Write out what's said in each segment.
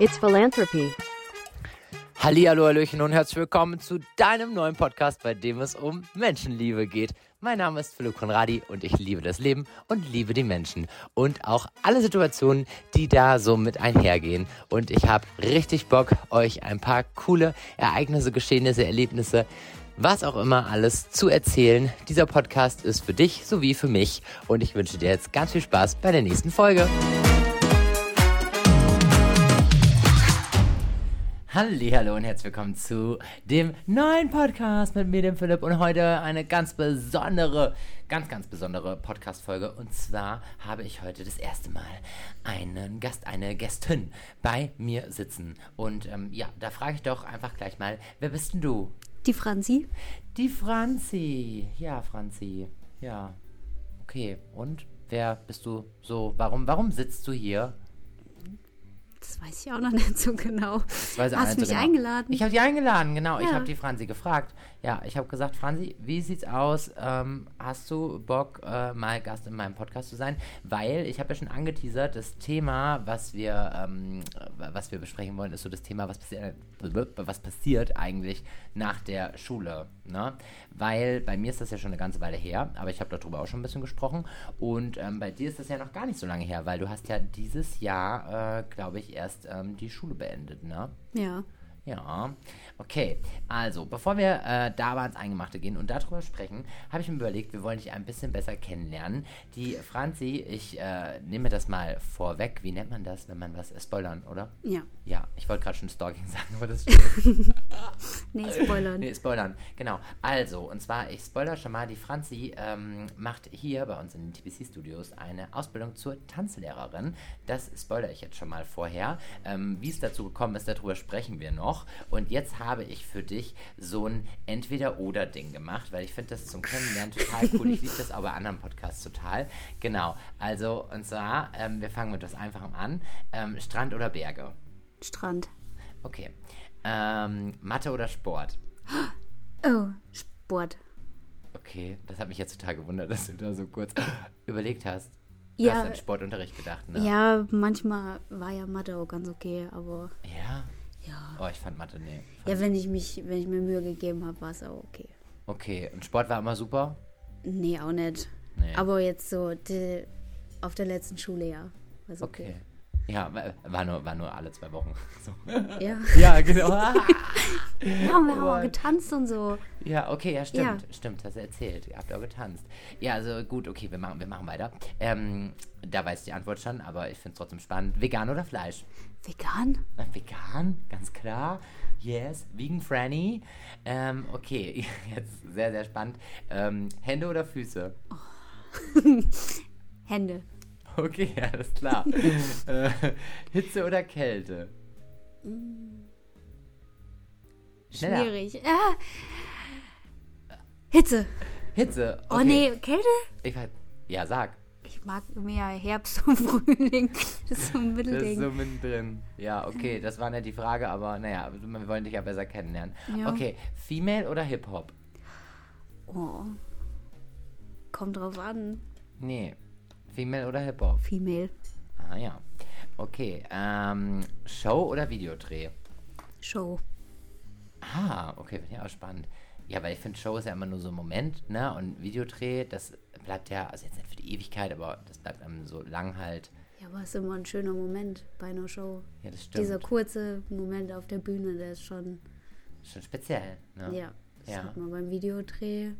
It's philanthropy. Hallihallo, Hallöchen und herzlich willkommen zu deinem neuen Podcast, bei dem es um Menschenliebe geht. Mein Name ist Philipp Konradi und ich liebe das Leben und liebe die Menschen und auch alle Situationen, die da so mit einhergehen. Und ich habe richtig Bock, euch ein paar coole Ereignisse, Geschehnisse, Erlebnisse, was auch immer alles zu erzählen. Dieser Podcast ist für dich sowie für mich und ich wünsche dir jetzt ganz viel Spaß bei der nächsten Folge. Hallo und herzlich willkommen zu dem neuen Podcast mit mir, dem Philipp. Und heute eine ganz besondere, ganz, ganz besondere Podcast-Folge. Und zwar habe ich heute das erste Mal einen Gast, eine Gästin bei mir sitzen. Und ähm, ja, da frage ich doch einfach gleich mal, wer bist denn du? Die Franzi. Die Franzi. Ja, Franzi. Ja. Okay. Und wer bist du so? Warum, warum sitzt du hier? Das weiß ich auch noch nicht so genau. Ich Hast nicht mich genau. eingeladen? Ich habe die eingeladen, genau. Ich Ja. habe die Franzi gefragt. Ja, ich habe gesagt, Franzi, wie sieht's aus? Ähm, hast du Bock, äh, mal Gast in meinem Podcast zu sein? Weil ich habe ja schon angeteasert, das Thema, was wir, ähm, was wir besprechen wollen, ist so das Thema, was, passi was passiert eigentlich nach der Schule. Ne? Weil bei mir ist das ja schon eine ganze Weile her, aber ich habe darüber auch schon ein bisschen gesprochen. Und ähm, bei dir ist das ja noch gar nicht so lange her, weil du hast ja dieses Jahr, äh, glaube ich, erst ähm, die Schule beendet, ne? Ja. Ja, okay. Also, bevor wir äh, da aber ans Eingemachte gehen und darüber sprechen, habe ich mir überlegt, wir wollen dich ein bisschen besser kennenlernen. Die Franzi, ich äh, nehme das mal vorweg. Wie nennt man das, wenn man was äh, spoilern, oder? Ja. Ja, ich wollte gerade schon Stalking sagen, aber das stimmt. Nee, spoilern. Nee, spoilern, genau. Also, und zwar, ich spoiler schon mal, die Franzi ähm, macht hier bei uns in den TBC-Studios eine Ausbildung zur Tanzlehrerin. Das spoilere ich jetzt schon mal vorher. Ähm, Wie es dazu gekommen ist, darüber sprechen wir noch. Und jetzt habe ich für dich so ein Entweder-Oder-Ding gemacht, weil ich finde das zum Kennenlernen total cool. Ich liebe das auch bei anderen Podcasts total. Genau, also, und zwar, ähm, wir fangen mit was Einfachem an. Ähm, Strand oder Berge? Strand. Okay. Ähm, Mathe oder Sport? Oh, Sport. Okay, das hat mich jetzt total gewundert, dass du da so kurz überlegt hast. Du Ja. hast an Sportunterricht gedacht, ne? Ja, manchmal war ja Mathe auch ganz okay, aber Ja? Ja. Oh, ich fand Mathe, nee. Ja, wenn ich mich, wenn ich mir Mühe gegeben habe, war es auch okay. Okay, und Sport war immer super? Nee, auch nicht. Nee. Aber jetzt so die, auf der letzten Schule, ja. Okay. okay. Ja, wa- war nur, war nur alle zwei Wochen. So. Ja. Ja, genau. Ja, wir haben auch getanzt und so. ja, okay, ja, stimmt. Ja. Stimmt, hast du erzählt. Ihr habt auch getanzt. Ja, also gut, okay, wir machen, wir machen weiter. Ähm, da weiß ich die Antwort schon, aber ich finde es trotzdem spannend. Vegan oder Fleisch? Vegan? Vegan, ganz klar. Yes, Vegan Franny. Ähm, okay, jetzt sehr, sehr spannend. Ähm, Hände oder Füße? Hände. Okay, alles klar. äh, Hitze oder Kälte? Schneller. Schwierig. Ah. Hitze. Hitze. Oh okay. nee, Kälte? Ich weiß, ja, sag. Ich mag mehr Herbst und Frühling. Das ist so ein Das ist Mittelding. so mittendrin. Ja, okay, das war nicht die Frage, aber naja, wir wollen dich ja besser kennenlernen. Ja. Okay, Female oder Hip-Hop? Oh. Kommt drauf an. Nee, Female oder Hip-Hop? Female. Ah ja. Okay, ähm, Show oder Videodreh? Show. Ah, okay, finde ich auch spannend. Ja, weil ich finde, Show ist ja immer nur so ein Moment, ne? Und Videodreh, das bleibt ja, also jetzt nicht für die Ewigkeit, aber das bleibt einem so lang halt. Ja, aber es ist immer ein schöner Moment bei einer Show. Ja, das stimmt. Dieser kurze Moment auf der Bühne, der ist schon. Schon speziell, ne? Ja. Das Ja. hat man beim Videodreh.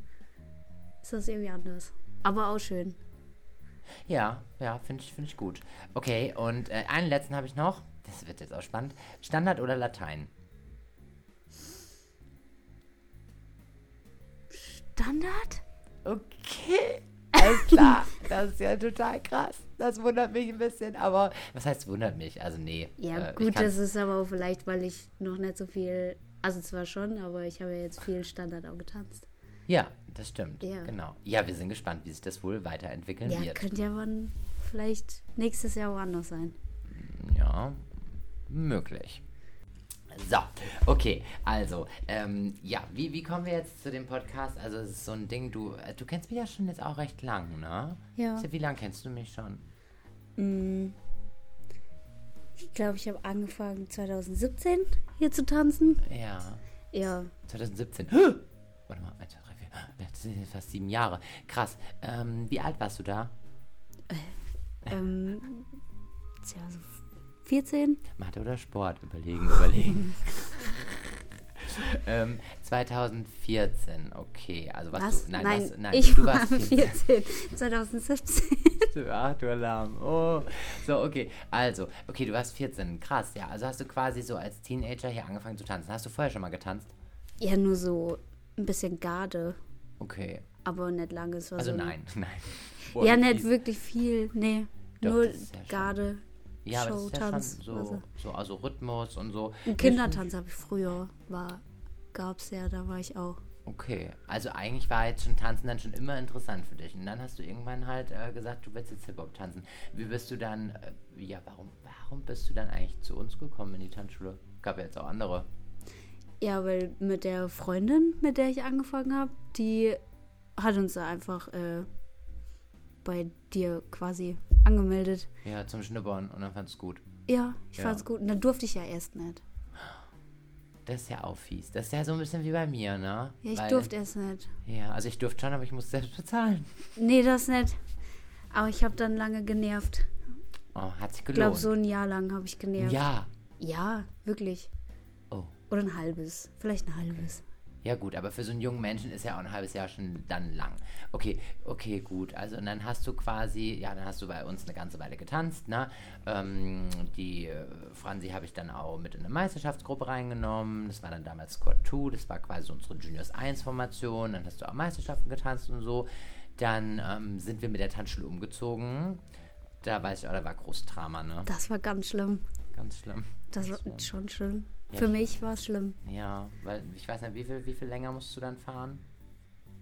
Ist das irgendwie anders. Aber auch schön. Ja, ja, finde ich, find ich gut. Okay, und äh, einen letzten habe ich noch. Das wird jetzt auch spannend. Standard oder Latein? Standard? Okay, alles klar. Das ist ja total krass. Das wundert mich ein bisschen, aber was heißt wundert mich? Also nee. Ja, äh, gut, das ist aber auch vielleicht, weil ich noch nicht so viel. Also zwar schon, aber ich habe ja jetzt viel Standard auch getanzt. Ja, das stimmt. Ja. Genau. Ja, wir sind gespannt, wie sich das wohl weiterentwickeln Ja, wird. könnte ja wann vielleicht nächstes Jahr woanders sein. Ja, möglich. So, okay, also, ähm, ja, wie, wie kommen wir jetzt zu dem Podcast? Also, es ist so ein Ding, du, äh, du kennst mich ja schon jetzt auch recht lang, ne? Ja. Wie lange kennst du mich schon? Mm. glaube, ich habe angefangen 2017 hier zu tanzen. Ja. Ja, 2017. Warte mal, 1, 2, 3, 4. Das sind fast sieben Jahre. Krass. Ähm, wie alt warst du da? ähm, tja, so 14. Mathe oder Sport? Überlegen, überlegen. ähm, 2014, okay. Also was, Was? du. Nein, nein, was, nein ich du war warst 14. 14. 2017. Du- Ach du Alarm. Oh. So, okay. Also, okay, du warst 14. Krass, ja. Also hast du quasi so als Teenager hier angefangen zu tanzen. Hast du vorher schon mal getanzt? ja, nur so ein bisschen Garde, Okay. aber nicht lange. Es war Also so ein- nein, nein. Ja, Boah, nicht fies. wirklich viel. Nee, Doch, nur ja Garde. Ja, aber das ist ja Showtanz, schon so, also. so also Rhythmus und so. Ein Kindertanz habe ich früher, war, gab's ja, da war ich auch. Okay, also eigentlich war jetzt schon Tanzen dann schon immer interessant für dich. Und dann hast du irgendwann halt äh, gesagt, du willst jetzt Hip-Hop tanzen. Wie bist du dann, äh, ja, warum, warum bist du dann eigentlich zu uns gekommen in die Tanzschule? Gab ja jetzt auch andere. Ja, weil mit der Freundin, mit der ich angefangen habe, die hat uns da einfach äh, bei dir quasi angemeldet. Ja, zum Schnuppern und dann fand's gut. Ja, ich Ja. fand's gut. Und dann durfte ich ja erst nicht. Das ist ja auch fies. Das ist ja so ein bisschen wie bei mir, ne? Ja, ich Weil- durfte erst nicht. Ja, also ich durfte schon, aber ich musste selbst bezahlen. Nee, das nicht. Aber ich habe dann lange genervt. Oh, hat sich Ich gelohnt. glaube, so ein Jahr lang habe ich genervt. Ja. Ja, wirklich. Oh. Oder ein halbes. Vielleicht ein halbes. Ja gut, aber für so einen jungen Menschen ist ja auch ein halbes Jahr schon dann lang. Okay, okay, gut. Also und dann hast du quasi, ja, dann hast du bei uns eine ganze Weile getanzt, ne? Ähm, die äh, Franzi habe ich dann auch mit in eine Meisterschaftsgruppe reingenommen. Das war dann damals Squad 2, das war quasi unsere Juniors 1 Formation. Dann hast du auch Meisterschaften getanzt und so. Dann ähm, sind wir mit der Tanzschule umgezogen. Da weiß ich auch, da war großes Drama, ne? Das war ganz schlimm. Ganz schlimm. Das war schlimm. schon schlimm. Ja, Für ich- mich war es schlimm. Ja, weil ich weiß nicht, wie viel, wie viel länger musst du dann fahren?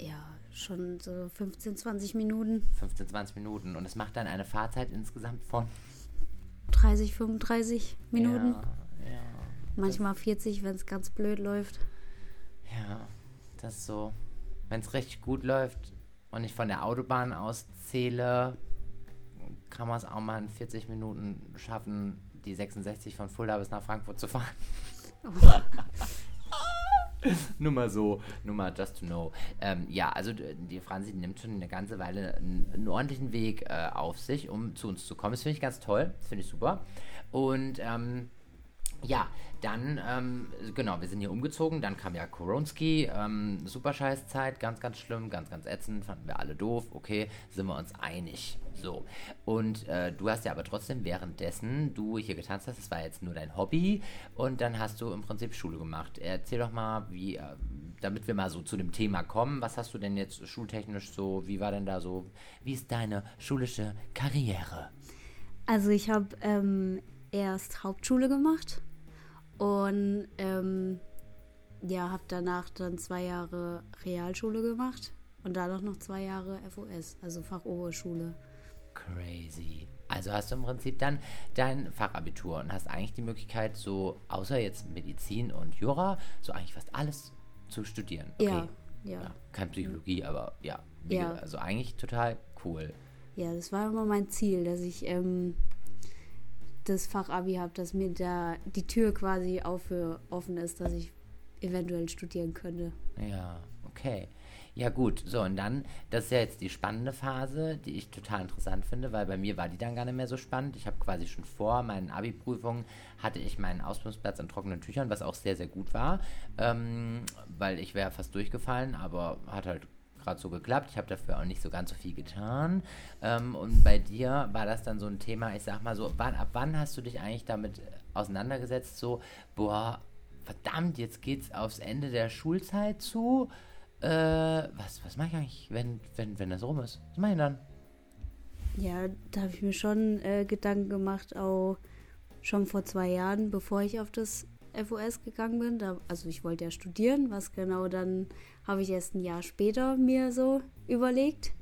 Ja, schon so 15, 20 Minuten. 15, 20 Minuten. Und es macht dann eine Fahrzeit insgesamt von 30, 35 Minuten. Ja, ja, Manchmal 40, wenn es ganz blöd läuft. ja. Das ist so. Wenn es richtig gut läuft und ich von der Autobahn aus zähle, kann man es auch mal in 40 Minuten schaffen, die 66 von Fulda bis nach Frankfurt zu fahren. nur mal so, nur mal just to know. Ähm, ja, also die Franzi nimmt schon eine ganze Weile einen, einen ordentlichen Weg äh, auf sich, um zu uns zu kommen. Das finde ich ganz toll, das finde ich super. Und ähm, ja, dann, ähm, genau, wir sind hier umgezogen, dann kam ja Koronski, ähm, super scheiß Zeit, ganz, ganz schlimm, ganz, ganz ätzend, fanden wir alle doof, okay, sind wir uns einig, so. Und äh, du hast ja aber trotzdem währenddessen du hier getanzt hast, das war jetzt nur dein Hobby und dann hast du im Prinzip Schule gemacht. Erzähl doch mal, wie, äh, damit wir mal so zu dem Thema kommen, was hast du denn jetzt schultechnisch so, wie war denn da so, wie ist deine schulische Karriere? Also ich habe ähm, erst Hauptschule gemacht und ähm, ja, habe danach dann zwei Jahre Realschule gemacht und danach noch zwei Jahre FOS, also Fachoberschule. Crazy. Also hast du im Prinzip dann dein Fachabitur und hast eigentlich die Möglichkeit, so, außer jetzt Medizin und Jura, so eigentlich fast alles zu studieren. Okay. Ja, ja, Ja, kein Psychologie, aber ja. Ja. Also eigentlich total cool. ja. das war immer mein Ziel, dass ich ähm, das Fachabi habe, dass mir da die Tür quasi auf für offen ist, dass ich eventuell studieren könnte. Ja, okay. Ja gut, so und dann, das ist ja jetzt die spannende Phase, die ich total interessant finde, weil bei mir war die dann gar nicht mehr so spannend. Ich habe quasi schon vor meinen Abi-Prüfungen hatte ich meinen Ausbildungsplatz in trockenen Tüchern, was auch sehr, sehr gut war, ähm, weil ich wäre fast durchgefallen, aber hat halt gerade so geklappt. Ich habe dafür auch nicht so ganz so viel getan. Ähm, und bei dir war das dann so ein Thema, ich sag mal so, wann, ab wann hast du dich eigentlich damit auseinandergesetzt, so, boah, verdammt, jetzt geht's aufs Ende der Schulzeit zu. Äh, was, was mache ich eigentlich, wenn, wenn, wenn das rum ist? Was mache ich dann? Ja, da habe ich mir schon äh, Gedanken gemacht, auch schon vor zwei Jahren, bevor ich auf das FOS gegangen bin. Da, also ich wollte ja studieren, was genau dann habe ich erst ein Jahr später mir so überlegt.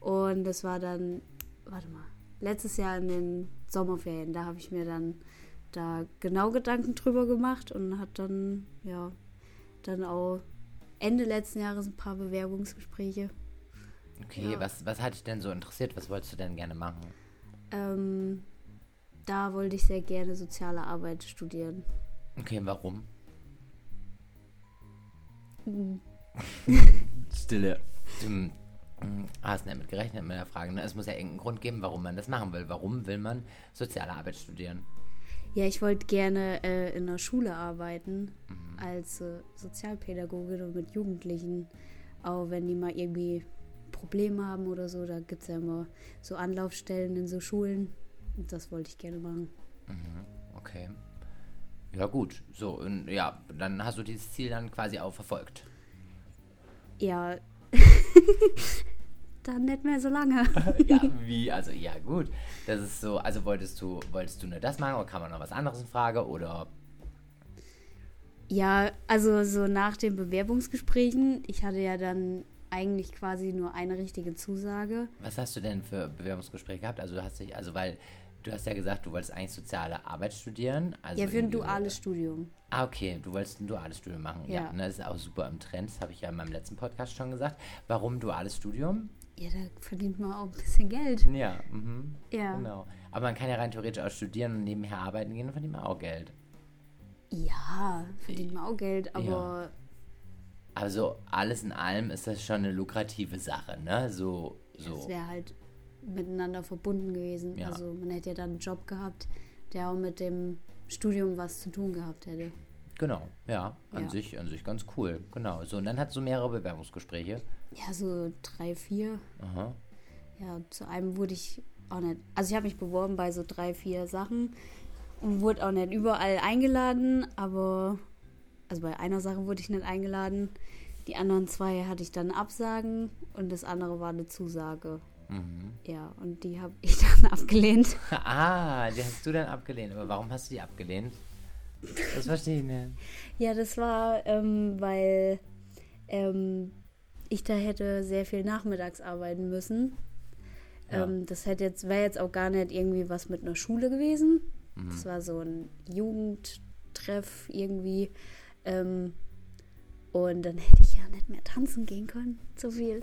Und das war dann, warte mal, letztes Jahr in den Sommerferien, da habe ich mir dann da genau Gedanken drüber gemacht und hat dann, ja, dann auch Ende letzten Jahres ein paar Bewerbungsgespräche. Okay, Ja. was, was hat dich denn so interessiert? Was wolltest du denn gerne machen? Ähm, da wollte ich sehr gerne soziale Arbeit studieren. Okay, warum? Mhm. Stille. Du hast nicht damit gerechnet mit der Frage. Ne? Es muss ja irgendeinen Grund geben, warum man das machen will. Warum will man soziale Arbeit studieren? Ja, ich wollte gerne äh, in der Schule arbeiten mhm. als äh, Sozialpädagogin und mit Jugendlichen. Auch wenn die mal irgendwie Probleme haben oder so, da gibt es ja immer so Anlaufstellen in so Schulen. Und das wollte ich gerne machen. Mhm. Okay. Ja, gut. So, und ja, dann hast du dieses Ziel dann quasi auch verfolgt. Ja. dann nicht mehr so lange. ja, wie? Also, ja, gut. Das ist so, also wolltest du, wolltest du nur das machen oder kann man noch was anderes in Frage oder? Ja, also so nach den Bewerbungsgesprächen, ich hatte ja dann eigentlich quasi nur eine richtige Zusage. Was hast du denn für Bewerbungsgespräche gehabt? Also du hast dich, also weil du hast ja gesagt, du wolltest eigentlich soziale Arbeit studieren. Also ja, für ein duales Studium. Ah, okay, du wolltest ein duales Studium machen. Ja, ja ne, das ist auch super im Trend, das habe ich ja in meinem letzten Podcast schon gesagt. Warum duales Studium? Ja, da verdient man auch ein bisschen Geld. Ja, mhm. ja. Genau. Aber man kann ja rein theoretisch auch studieren und nebenher arbeiten gehen und verdient man auch Geld. Ja, verdient man auch Geld, aber. Ja. Also alles in allem ist das schon eine lukrative Sache, ne? So. so. Das wäre halt miteinander verbunden gewesen. Ja. Also man hätte ja dann einen Job gehabt, der auch mit dem Studium was zu tun gehabt hätte. Genau, ja, an ja. sich, an sich ganz cool. Genau. So, und dann hat so mehrere Bewerbungsgespräche. Ja, so drei, vier. Aha. Ja, zu einem wurde ich auch nicht. Also ich habe mich beworben bei so drei, vier Sachen und wurde auch nicht überall eingeladen, aber also bei einer Sache wurde ich nicht eingeladen. Die anderen zwei hatte ich dann Absagen und das andere war eine Zusage. Mhm. Ja, und die habe ich dann abgelehnt. ah, die hast du dann abgelehnt. Aber warum hast du die abgelehnt? Das verstehe ich nicht. Ja, das war, ähm, weil ähm, ich da hätte sehr viel nachmittags arbeiten müssen. Ja. Ähm, das hätte jetzt, wäre jetzt auch gar nicht irgendwie was mit einer Schule gewesen. Mhm. Das war so ein Jugendtreff irgendwie. Ähm, und dann hätte ich ja nicht mehr tanzen gehen können, so viel.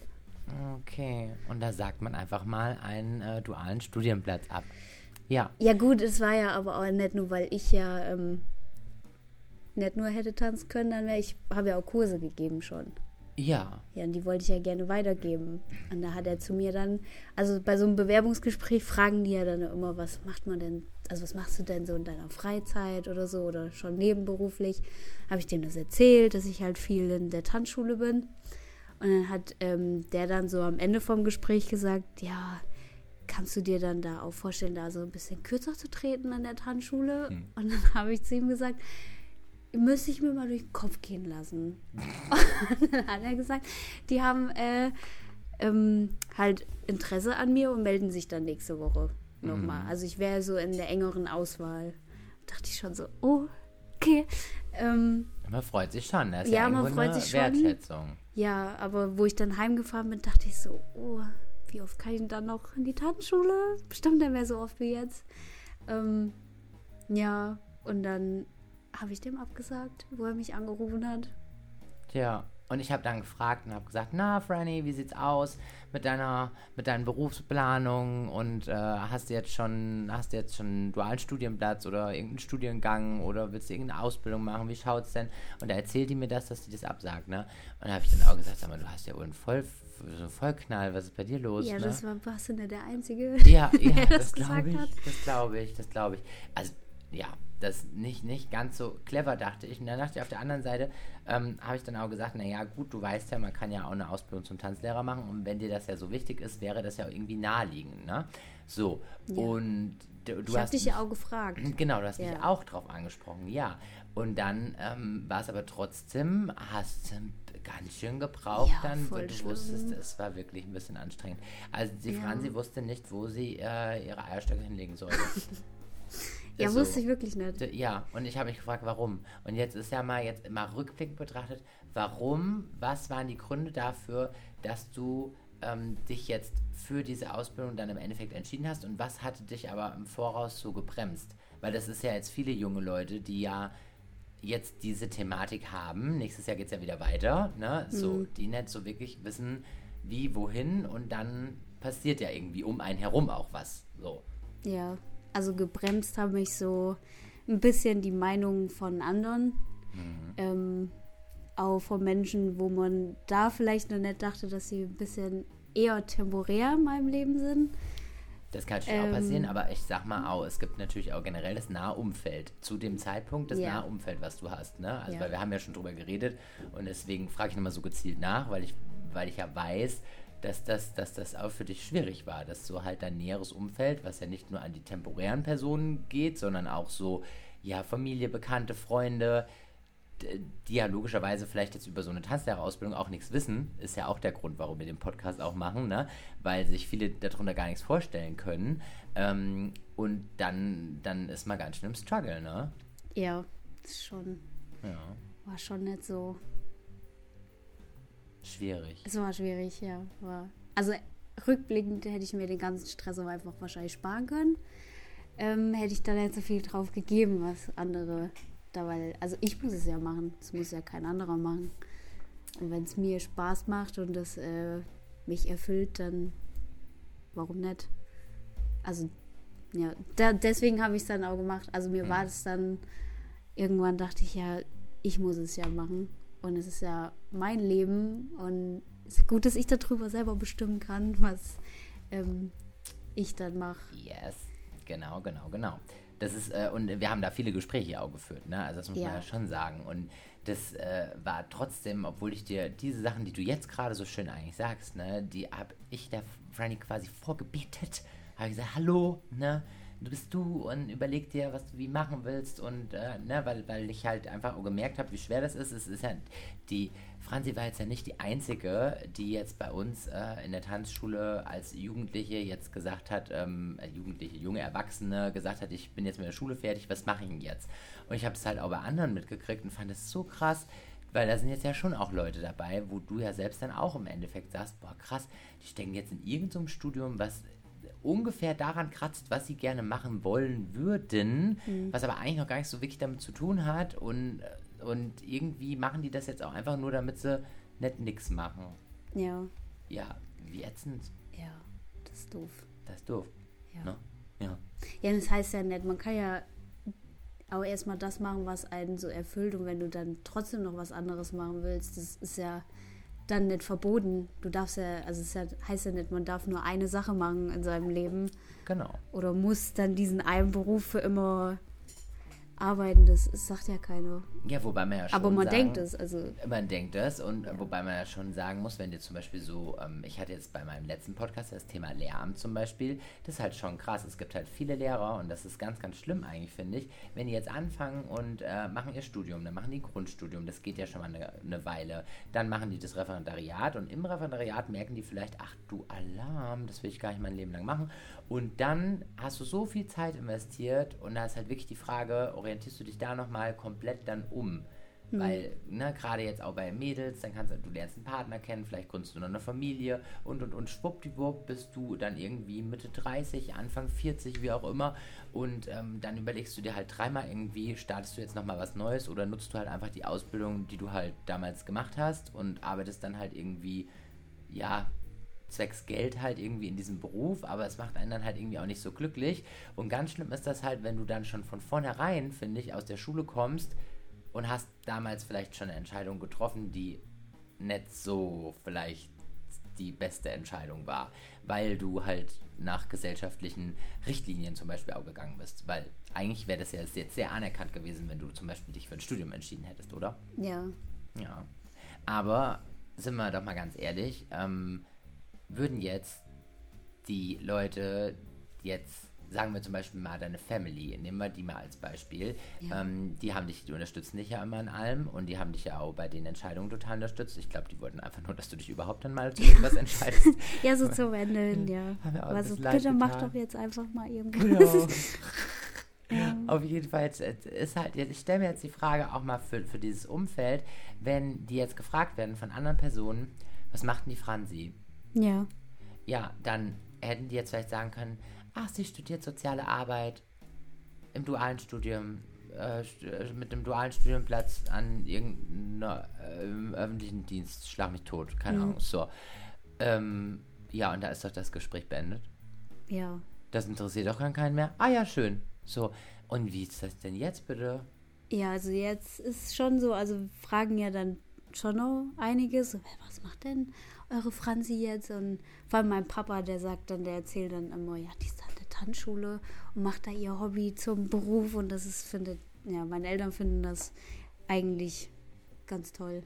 Okay, und da sagt man einfach mal einen äh, dualen Studienplatz ab. Ja. Ja, gut, es war ja aber auch nicht nur, weil ich ja ähm, nicht nur hätte tanzen können, dann wäre ich, habe ja auch Kurse gegeben schon. Ja. Ja, und die wollte ich ja gerne weitergeben. Und da hat er zu mir dann, also bei so einem Bewerbungsgespräch fragen die ja dann immer, was macht man denn, also was machst du denn so in deiner Freizeit oder so oder schon nebenberuflich? Habe ich dem das erzählt, dass ich halt viel in der Tanzschule bin. Und dann hat ähm, der dann so am Ende vom Gespräch gesagt, ja, kannst du dir dann da auch vorstellen, da so ein bisschen kürzer zu treten an der Tanzschule? Hm. Und dann habe ich zu ihm gesagt, müsste ich mir mal durch den Kopf gehen lassen. und dann hat er gesagt, die haben äh, ähm, halt Interesse an mir und melden sich dann nächste Woche nochmal. Mhm. Also ich wäre so in der engeren Auswahl. Da dachte ich schon so, oh, okay. Ähm, man freut sich schon, das ist ja, ja man freut sich schon. Wertschätzung. Ja, aber wo ich dann heimgefahren bin, dachte ich so, oh, wie oft kann ich dann noch in die Tanzschule? Bestimmt nicht mehr so oft wie jetzt. Ähm, ja, und dann habe ich dem abgesagt, wo er mich angerufen hat. Ja, und ich habe dann gefragt und habe gesagt, na, Franny, wie sieht's aus mit deiner, mit deinen Berufsplanungen und äh, hast du jetzt schon, hast du jetzt schon einen dualen Studienplatz oder irgendeinen Studiengang oder willst du irgendeine Ausbildung machen? Wie schaut's denn? Und da erzählt die mir das, dass die das absagt, ne? Und da habe ich dann auch gesagt, sag mal, du hast ja wohl einen voll so ein Vollknall, was ist bei dir los? Ja, ne? das war warst du nicht der Einzige, ja, ja, der das, das glaube ich, hat. das glaube ich, das glaube ich. Also ja, das nicht, nicht ganz so clever, dachte ich. Und dann dachte ich auf der anderen Seite, ähm, habe ich dann auch gesagt, naja, gut, du weißt ja, man kann ja auch eine Ausbildung zum Tanzlehrer machen und wenn dir das ja so wichtig ist, wäre das ja irgendwie naheliegend, ne? So, ja. und du, du ich hast dich ja auch gefragt. Genau, du hast ja. mich auch drauf angesprochen, ja. Und dann ähm, war es aber trotzdem, hast ganz schön gebraucht ja, dann, weil du schlimm. wusstest, es war wirklich ein bisschen anstrengend. Also die. Franzi wusste nicht, wo sie äh, ihre Eierstöcke hinlegen sollte. Ja, so. wusste ich wirklich nicht. Ja, und ich habe mich gefragt, warum. Und jetzt ist ja mal jetzt mal rückblickend betrachtet, warum, was waren die Gründe dafür, dass du ähm, dich jetzt für diese Ausbildung dann im Endeffekt entschieden hast und was hatte dich aber im Voraus so gebremst? Weil das ist ja jetzt viele junge Leute, die ja jetzt diese Thematik haben. Nächstes Jahr geht es ja wieder weiter, ne? So, mhm. die nicht so wirklich wissen, wie, wohin und dann passiert ja irgendwie um einen herum auch was. So. Ja. Also gebremst haben mich so ein bisschen die Meinung von anderen. Mhm. Ähm, auch von Menschen, wo man da vielleicht noch nicht dachte, dass sie ein bisschen eher temporär in meinem Leben sind. Das kann natürlich Ähm. auch passieren, aber ich sag mal auch, es gibt natürlich auch generell das nahe Umfeld. Zu dem Zeitpunkt das Ja. nahe Umfeld, was du hast. Ne? Also, Ja. weil wir haben ja schon drüber geredet und deswegen frage ich nochmal so gezielt nach, weil ich, weil ich ja weiß, dass das, dass das auch für dich schwierig war, dass so halt dein näheres Umfeld, was ja nicht nur an die temporären Personen geht, sondern auch so, ja, Familie, Bekannte, Freunde, die ja logischerweise vielleicht jetzt über so eine Tanzlehrerausbildung auch nichts wissen, ist ja auch der Grund, warum wir den Podcast auch machen, ne? weil sich viele darunter gar nichts vorstellen können. Ähm, und dann, dann ist man ganz schön im Struggle, ne? Ja, ist schon, Ja, war schon nicht so. Schwierig. Es war schwierig, ja. War, also rückblickend hätte ich mir den ganzen Stress aber einfach wahrscheinlich sparen können. Ähm, hätte ich da nicht so viel drauf gegeben, was andere da, weil, also ich muss es ja machen. Es muss ja kein anderer machen. Und wenn es mir Spaß macht und es äh, mich erfüllt, dann warum nicht? Also, ja, da, deswegen habe ich es dann auch gemacht. Also mir war es dann, irgendwann dachte ich ja, ich muss es ja machen. Und es ist ja mein Leben und es ist gut, dass ich darüber selber bestimmen kann, was ähm, ich dann mache. Yes, genau, genau, genau. Das ist, äh, und wir haben da viele Gespräche auch geführt, ne? Also das muss man Ja. ja schon sagen. Und das äh, war trotzdem, obwohl ich dir diese Sachen, die du jetzt gerade so schön eigentlich sagst, ne, die habe ich der Franny quasi vorgebetet. Habe gesagt, hallo, ne? Du bist du und überleg dir, was du wie machen willst und äh, ne, weil, weil ich halt einfach auch gemerkt habe, wie schwer das ist. Es ist ja die Franzi war jetzt ja nicht die einzige, die jetzt bei uns äh, in der Tanzschule als Jugendliche jetzt gesagt hat, ähm, äh, Jugendliche, junge Erwachsene gesagt hat, ich bin jetzt mit der Schule fertig, was mache ich denn jetzt? Und ich habe es halt auch bei anderen mitgekriegt und fand es so krass, weil da sind jetzt ja schon auch Leute dabei, wo du ja selbst dann auch im Endeffekt sagst, boah krass, die stecken jetzt in irgendeinem Studium, was ungefähr daran kratzt, was sie gerne machen wollen würden, was aber eigentlich noch gar nicht so wirklich damit zu tun hat und, äh, und irgendwie machen die das jetzt auch einfach nur, damit sie nicht nix machen. Ja, Ja, wie ätzend. ja, das ist doof. Das ist doof. Ja. Ne? Ja. Ja, das heißt ja nicht, man kann ja auch erstmal das machen, was einen so erfüllt und wenn du dann trotzdem noch was anderes machen willst, das ist ja dann nicht verboten. Du darfst ja, also es ja, heißt ja nicht, man darf nur eine Sache machen in seinem Leben Genau. oder muss dann diesen einen Beruf für immer arbeiten. Das, sagt ja keiner. Ja, wobei man ja schon Aber man sagen, denkt es, also Man denkt das und äh, wobei man ja schon sagen muss, wenn dir zum Beispiel so, ähm, ich hatte jetzt bei meinem letzten Podcast das Thema Lehramt zum Beispiel, das ist halt schon krass. Es gibt halt viele Lehrer und das ist ganz, ganz schlimm eigentlich, finde ich, wenn die jetzt anfangen und äh, machen ihr Studium, dann machen die Grundstudium, das geht ja schon mal eine, eine Weile, dann machen die das Referendariat und im Referendariat merken die vielleicht, ach du Alarm, das will ich gar nicht mein Leben lang machen und dann hast du so viel Zeit investiert und da ist halt wirklich die Frage, orientierst du dich da nochmal komplett dann um? Weil, ne, gerade jetzt auch bei Mädels, dann kannst du, du lernst einen Partner kennen, vielleicht gründest du noch eine Familie und und und schwuppdiwupp bist du dann irgendwie Mitte 30, Anfang 40, wie auch immer. Und ähm, dann überlegst du dir halt dreimal irgendwie, startest du jetzt nochmal was Neues oder nutzt du halt einfach die Ausbildung, die du halt damals gemacht hast und arbeitest dann halt irgendwie, ja, zwecks Geld halt irgendwie in diesem Beruf, aber es macht einen dann halt irgendwie auch nicht so glücklich. Und ganz schlimm ist das halt, wenn du dann schon von vornherein, finde ich, aus der Schule kommst und hast damals vielleicht schon eine Entscheidung getroffen, die nicht so vielleicht die beste Entscheidung war, weil du halt nach gesellschaftlichen Richtlinien zum Beispiel auch gegangen bist. Weil eigentlich wäre das ja jetzt sehr anerkannt gewesen, wenn du zum Beispiel dich für ein Studium entschieden hättest, oder? ja. Ja. Aber sind wir doch mal ganz ehrlich, ähm, würden jetzt die Leute jetzt, sagen wir zum Beispiel mal deine Family, nehmen wir die mal als Beispiel, Ja. ähm, die haben dich, die unterstützen dich ja immer in allem und die haben dich ja auch bei den Entscheidungen total unterstützt. Ich glaube, die wollten einfach nur, dass du dich überhaupt dann mal zu irgendwas entscheidest. Ja, so zum Ende hin, ja. Also bitte mach doch jetzt einfach mal irgendwas. Genau. Ja. Auf jeden Fall ist halt, ich stelle mir jetzt die Frage auch mal für, für dieses Umfeld, wenn die jetzt gefragt werden von anderen Personen, was macht denn die Franzi? Ja. Ja, dann hätten die jetzt vielleicht sagen können, ach, sie studiert soziale Arbeit im dualen Studium, äh, äh, mit einem dualen Studienplatz an irgendeinem äh, öffentlichen Dienst, schlag mich tot, keine Mhm. Ahnung, so. Ähm, ja, und da ist doch das Gespräch beendet. Ja. Das interessiert doch gar keinen mehr. Ah ja, schön. So, und wie ist das denn jetzt bitte? Ja, also jetzt ist schon so, also fragen ja dann schon noch einige, so, was macht denn eure Franzi jetzt? Und vor allem mein Papa, der sagt dann, der erzählt dann immer, ja, die ist an der Tanzschule und macht da ihr Hobby zum Beruf und das ist, findet, ja, meine Eltern finden das eigentlich ganz toll.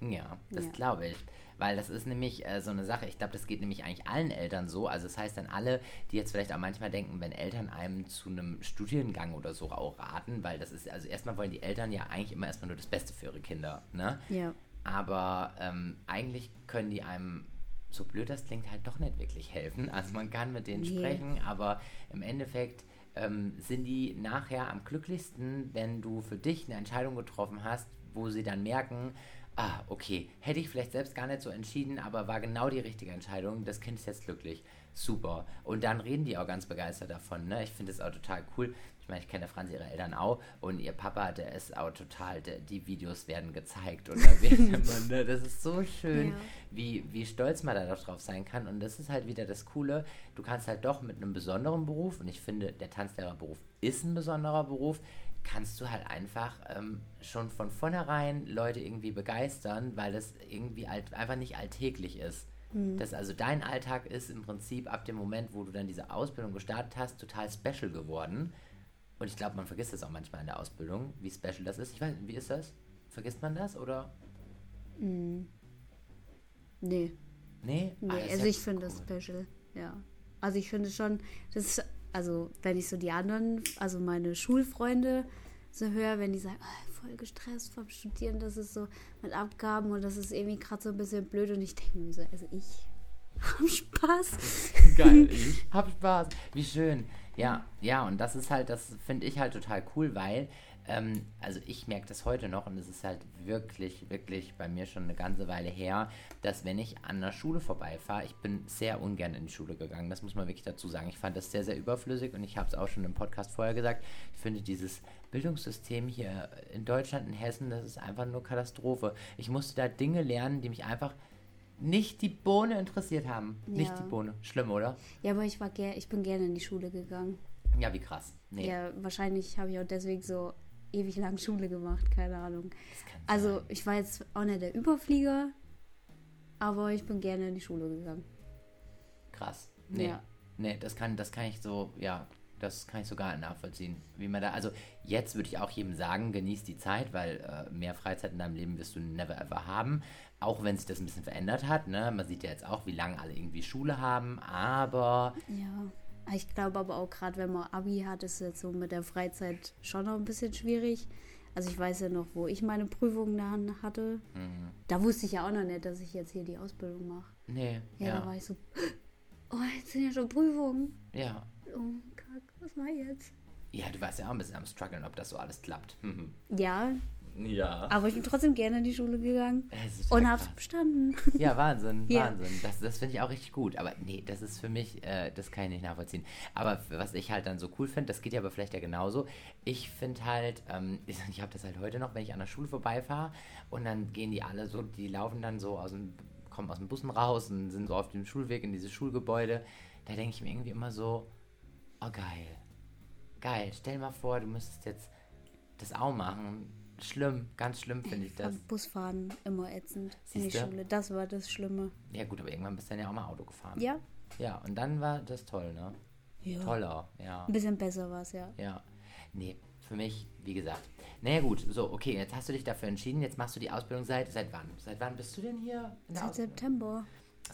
Ja, das Ja. glaube ich. Weil das ist nämlich äh, so eine Sache, ich glaube, das geht nämlich eigentlich allen Eltern so. Also das heißt dann alle, die jetzt vielleicht auch manchmal denken, wenn Eltern einem zu einem Studiengang oder so auch raten, weil das ist, also erstmal wollen die Eltern ja eigentlich immer erstmal nur das Beste für ihre Kinder, ne? Ja. Aber ähm, eigentlich können die einem, so blöd das klingt, halt doch nicht wirklich helfen. Also man kann mit denen Nee. sprechen, aber im Endeffekt ähm, sind die nachher am glücklichsten, wenn du für dich eine Entscheidung getroffen hast, wo sie dann merken, ah, okay, hätte ich vielleicht selbst gar nicht so entschieden, aber war genau die richtige Entscheidung. Das Kind ist jetzt glücklich. Super. Und dann reden die auch ganz begeistert davon. Ne? Ich finde es auch total cool. Ich meine, ich kenne Franz ihre Eltern auch und ihr Papa, der ist auch total, der, die Videos werden gezeigt und da wird immer, ne? das ist so schön, Ja. wie, wie stolz man da drauf sein kann. Und das ist halt wieder das Coole. Du kannst halt doch mit einem besonderen Beruf, und ich finde, der Tanzlehrerberuf ist ein besonderer Beruf, kannst du halt einfach ähm, schon von vornherein Leute irgendwie begeistern, weil das irgendwie alt, einfach nicht alltäglich ist. Das also dein Alltag ist im Prinzip ab dem Moment, wo du dann diese Ausbildung gestartet hast, total special geworden. Und ich glaube, man vergisst das auch manchmal in der Ausbildung, wie special das ist. Ich weiß, wie ist das? Vergisst man das oder? Nee. Nee? Nee, Ah, das also ja ich finde das cool. special, ja. Also ich finde schon, das ist, also wenn ich so die anderen, also meine Schulfreunde so höre, wenn die sagen, ah, voll gestresst vom Studieren, das ist so mit Abgaben und das ist irgendwie gerade so ein bisschen blöd und ich denke mir so, also ich habe Spaß. Geil, ich hab Spaß. Wie schön. Ja, ja, und das ist halt, das finde ich halt total cool, weil, ähm, also ich merke das heute noch und es ist halt wirklich, wirklich bei mir schon eine ganze Weile her, dass wenn ich an der Schule vorbeifahre, ich bin sehr ungern in die Schule gegangen, das muss man wirklich dazu sagen. Ich fand das sehr, sehr überflüssig und ich habe es auch schon im Podcast vorher gesagt. Ich finde dieses Bildungssystem hier in Deutschland, in Hessen, das ist einfach nur Katastrophe. Ich musste da Dinge lernen, die mich einfach nicht die Bohne interessiert haben. Nicht Ja. die Bohne. Schlimm, oder? Ja, aber ich war ger ich bin gerne in die Schule gegangen. Ja, wie krass. Nee, Ja, wahrscheinlich habe ich auch deswegen so ewig lang Schule gemacht, keine Ahnung. Also ich war jetzt auch nicht der Überflieger, aber ich bin gerne in die Schule gegangen. krass. Nee, Ja. nee, das kann, das kann ich so, ja, das kann ich so gar nicht nachvollziehen. Wie man da, also jetzt würde ich auch jedem sagen, genieß die Zeit, weil äh, mehr Freizeit in deinem Leben wirst du never ever haben. Auch wenn sich das ein bisschen verändert hat, ne? Man sieht ja jetzt auch, wie lange alle irgendwie Schule haben, aber Ja, ich glaube aber auch gerade, wenn man Abi hat, ist jetzt so mit der Freizeit schon noch ein bisschen schwierig. Also ich weiß ja noch, wo ich meine Prüfungen dann hatte. mhm. Da wusste ich ja auch noch nicht, dass ich jetzt hier die Ausbildung mache. nee, Ja, ja, da war ich so, oh, jetzt sind ja schon Prüfungen. ja. Oh, was mach ich jetzt? Ja, du warst ja auch ein bisschen am struggeln, ob das so alles klappt. Mhm. Ja, Ja. aber ich bin trotzdem gerne in die Schule gegangen und hab's bestanden. Ja, Wahnsinn, Ja. Wahnsinn. Das, das finde ich auch richtig gut. Aber nee, das ist für mich, äh, das kann ich nicht nachvollziehen. Aber was ich halt dann so cool finde, das geht ja aber vielleicht ja genauso. Ich finde halt, ähm, ich, ich habe das halt heute noch, wenn ich an der Schule vorbeifahre und dann gehen die alle so, die laufen dann so aus dem, kommen aus den Bussen raus und sind so auf dem Schulweg in dieses Schulgebäude. Da denke ich mir irgendwie immer so, oh geil. Geil, stell mal vor, du müsstest jetzt das auch machen. Schlimm, ganz schlimm finde ich das. fand Busfahren immer ätzend in die Siehste? Schule. Das war das Schlimme. Ja gut, aber irgendwann bist du dann ja auch mal Auto gefahren. Ja, Ja, und dann war das toll, ne? ja. Toller, ja. Ein bisschen besser war es, ja. Ja. Nee, für mich, wie gesagt. Naja gut, so, okay, jetzt hast du dich dafür entschieden, jetzt machst du die Ausbildung seit, seit wann? Seit wann bist du denn hier? Seit? September.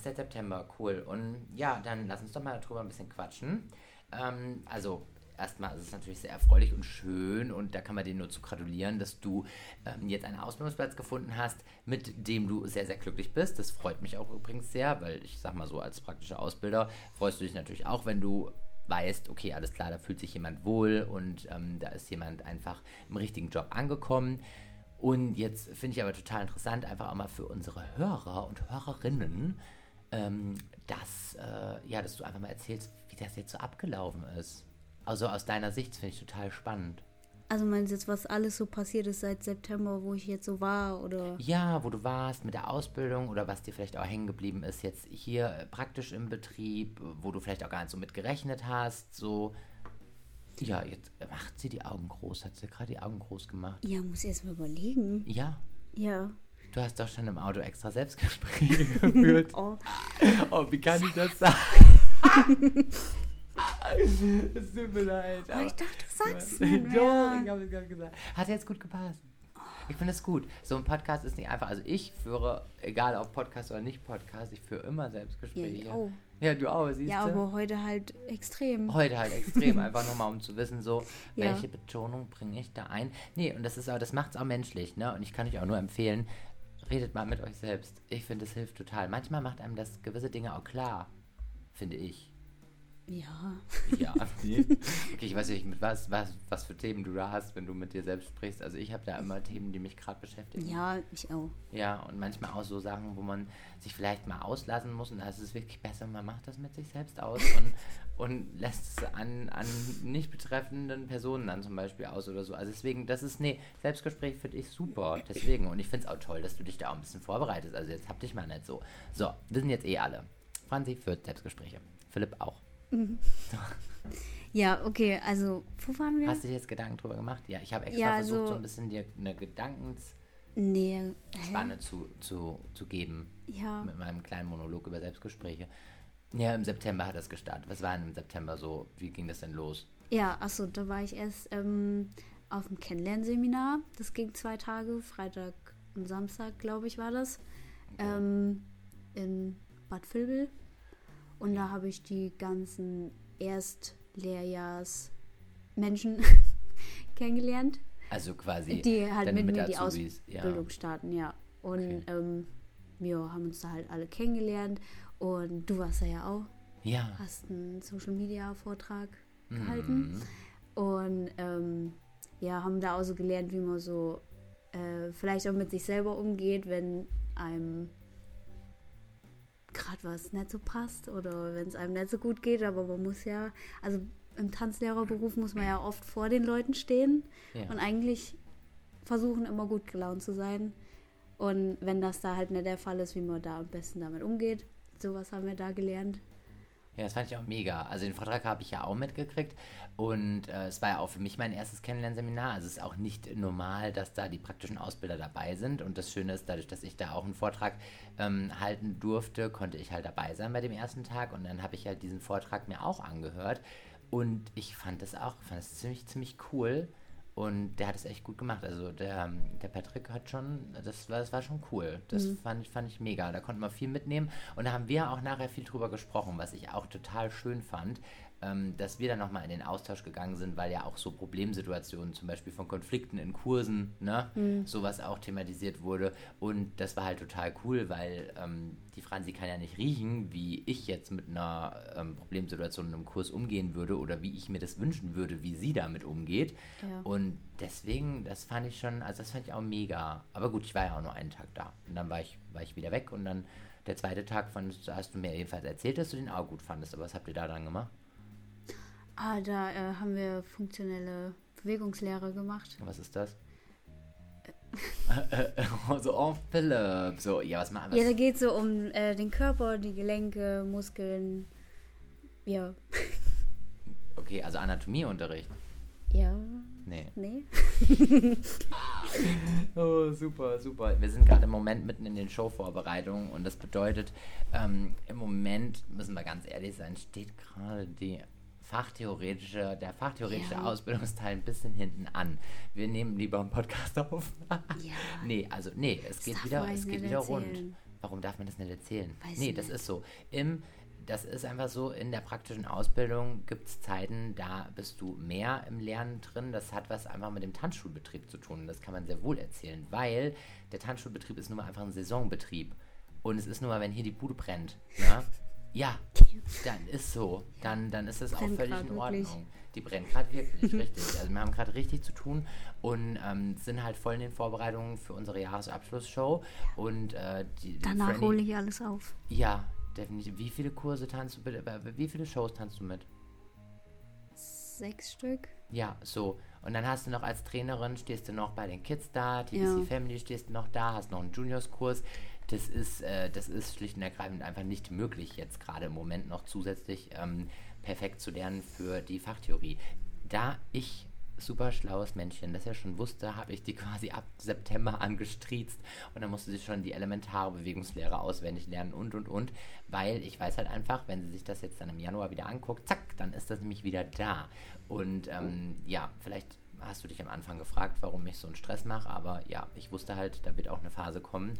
Seit September, cool. Und ja, dann lass uns doch mal darüber ein bisschen quatschen. Ähm, also, erstmal ist es natürlich sehr erfreulich und schön und da kann man dir nur zu gratulieren, dass du ähm, jetzt einen Ausbildungsplatz gefunden hast, mit dem du sehr, sehr glücklich bist. Das freut mich auch übrigens sehr, weil ich sag mal so, als praktischer Ausbilder freust du dich natürlich auch, wenn du weißt, okay, alles klar, da fühlt sich jemand wohl und ähm, da ist jemand einfach im richtigen Job angekommen. Und jetzt finde ich aber total interessant, einfach auch mal für unsere Hörer und Hörerinnen, ähm, dass, äh, ja, dass du einfach mal erzählst, wie das jetzt so abgelaufen ist. Also aus deiner Sicht finde ich total spannend. Also meinst du jetzt, was alles so passiert ist seit September, wo ich jetzt so war, oder? Ja, wo du warst mit der Ausbildung oder was dir vielleicht auch hängen geblieben ist jetzt hier äh, praktisch im Betrieb, wo du vielleicht auch gar nicht so mit gerechnet hast, so. Ja, jetzt macht sie die Augen groß, hat sie gerade die Augen groß gemacht. Ja, muss ich erst mal überlegen. Ja, Ja. Du hast doch schon im Auto extra Selbstgespräche geführt. Oh, Oh, wie kann ich das sagen? Es tut mir leid. aber ich dachte, du sagst es Doch, nicht ich mehr. habe es gerade gesagt. Hat jetzt gut gepasst. Ich finde es gut. So ein Podcast ist nicht einfach. Also ich führe, egal ob Podcast oder nicht Podcast, ich führe immer Ja, Selbstgespräche. ich auch. Ja, du auch, siehst Ja, aber heute halt extrem. Heute halt extrem, einfach nochmal, um zu wissen, so, Ja. welche Betonung bringe ich da ein. Nee, und das ist auch, das macht es auch menschlich, ne? Und ich kann euch auch nur empfehlen, redet mal mit euch selbst. Ich finde, das hilft total. Manchmal macht einem das gewisse Dinge auch klar, finde ich. Ja. Ja, nee. okay, ich weiß nicht, mit was, was, was für Themen du da hast, wenn du mit dir selbst sprichst. Also ich habe da immer Themen, die mich gerade beschäftigen. Ja, ich auch. Ja, und manchmal auch so Sachen, wo man sich vielleicht mal auslassen muss. Und da ist es wirklich besser, man macht das mit sich selbst aus und, und lässt es an, an nicht betreffenden Personen dann zum Beispiel aus oder so. Also deswegen, das ist, nee, Selbstgespräch finde ich super. Deswegen. Und ich finde es auch toll, dass du dich da auch ein bisschen vorbereitest. Also jetzt hab dich mal nicht so. So, wir sind jetzt eh alle. Franzi führt Selbstgespräche. Philipp auch. Ja, okay, also, wo waren wir? Hast du dir jetzt Gedanken drüber gemacht? Ja, ich habe extra Ja, versucht, also- so ein bisschen dir eine Gedankensspanne nee, zu, zu, zu geben Ja, mit meinem kleinen Monolog über Selbstgespräche. Ja, im September hat das gestartet. Was war denn im September so? Wie ging das denn los? ja, achso, da war ich erst ähm, auf dem Kennenlernseminar. Das ging zwei Tage, Freitag und Samstag, glaube ich, war das. Ähm, in Bad Vilbel. Und da habe ich die ganzen Erstlehrjahrs-Menschen kennengelernt, Also quasi die halt deine mit mir die Mit-Azubis, ja. Ausbildung starten, ja. Und Okay. ähm, wir haben uns da halt alle kennengelernt. Und du warst da ja auch, Ja. hast einen Social-Media-Vortrag gehalten. Mhm. Und ähm, ja, haben da auch so gelernt, wie man so äh, vielleicht auch mit sich selber umgeht, wenn einem gerade was nicht so passt oder wenn es einem nicht so gut geht. Aber man muss ja, also im Tanzlehrerberuf muss man ja oft vor den Leuten stehen Ja. und eigentlich versuchen, immer gut gelaunt zu sein. Und wenn das da halt nicht der Fall ist, wie man da am besten damit umgeht, sowas haben wir da gelernt. Ja, das fand ich auch mega. Also den Vortrag habe ich ja auch mitgekriegt und äh, es war ja auch für mich mein erstes Kennenlernseminar. Also es ist auch nicht normal, dass da die praktischen Ausbilder dabei sind. Und das Schöne ist, dadurch, dass ich da auch einen Vortrag ähm, halten durfte, konnte ich halt dabei sein bei dem ersten Tag. Und dann habe ich halt diesen Vortrag mir auch angehört. Und ich fand das auch, fand es ziemlich, ziemlich cool. Und der hat es echt gut gemacht. Also der, ähm, der Patrick hat schon, das war, das war schon cool. Das fand, ich, fand ich mega. Da konnte man viel mitnehmen. Und da haben wir auch nachher viel drüber gesprochen, was ich auch total schön fand, ähm, dass wir dann nochmal in den Austausch gegangen sind, weil ja auch so Problemsituationen, zum Beispiel von Konflikten in Kursen, ne, sowas auch thematisiert wurde. Und das war halt total cool, weil ähm, die Franzi kann ja nicht riechen, wie ich jetzt mit einer ähm, Problemsituation in einem Kurs umgehen würde oder wie ich mir das wünschen würde, wie sie damit umgeht. Ja. Und deswegen, das fand ich schon, also das fand ich auch mega. Aber gut, ich war ja auch nur einen Tag da. Und dann war ich, war ich wieder weg und dann der zweite Tag fandest, hast du mir jedenfalls erzählt, dass du den auch gut fandest. Aber was habt ihr da dann gemacht? Ah, da äh, haben wir funktionelle Bewegungslehre gemacht. Was ist das? so, oh Philipp. So, ja, was machen Ja, da wir? geht es so um äh, den Körper, die Gelenke, Muskeln. Ja. Okay, also Anatomieunterricht. Ja. Nee. Nee. Oh, super, super. Wir sind gerade im Moment mitten in den Showvorbereitungen und das bedeutet, ähm, im Moment, müssen wir ganz ehrlich sein, steht gerade die fachtheoretische, der fachtheoretische Ja. Ausbildungsteil ein bisschen hinten an. Wir nehmen lieber einen Podcast auf. Ja. Nee, also nee, es geht darf wieder, es nicht geht wieder rund. erzählen. Warum darf man das nicht erzählen? Weiß nee, ich das nicht. ist so. Im, das ist einfach so, in der praktischen Ausbildung gibt es Zeiten, da bist du mehr im Lernen drin. Das hat was einfach mit dem Tanzschulbetrieb zu tun. Das kann man sehr wohl erzählen, weil der Tanzschulbetrieb ist nun mal einfach ein Saisonbetrieb. Und es ist nur mal, wenn hier die Bude brennt. Ja, ja dann ist so. Dann, dann ist das auch völlig in wirklich. Ordnung. Die brennt gerade wirklich, richtig. Also wir haben gerade richtig zu tun und ähm, sind halt voll in den Vorbereitungen für unsere Jahresabschlussshow. Und äh, die, Danach Franny- hole ich alles auf. Ja, definitiv. Wie viele Kurse tanzt du bitte? äh, Wie viele Shows tanzt du mit? sechs Stück. Ja, so. Und dann hast du noch als Trainerin, stehst du noch bei den Kids da, TDC Ja. Family stehst du noch da, hast noch einen Juniors-Kurs. Das ist, äh, das ist schlicht und ergreifend einfach nicht möglich, jetzt gerade im Moment noch zusätzlich ähm, perfekt zu lernen für die Fachtheorie. Da ich super schlaues Männchen, das ja schon wusste, habe ich die quasi ab September angestriezt und dann musste sie schon die elementare Bewegungslehre auswendig lernen und und und, weil ich weiß halt einfach, wenn sie sich das jetzt dann im Januar wieder anguckt, zack, dann ist das nämlich wieder da. Und ähm, ja, vielleicht hast du dich am Anfang gefragt, warum ich so einen Stress mache, aber ja, ich wusste halt, da wird auch eine Phase kommen,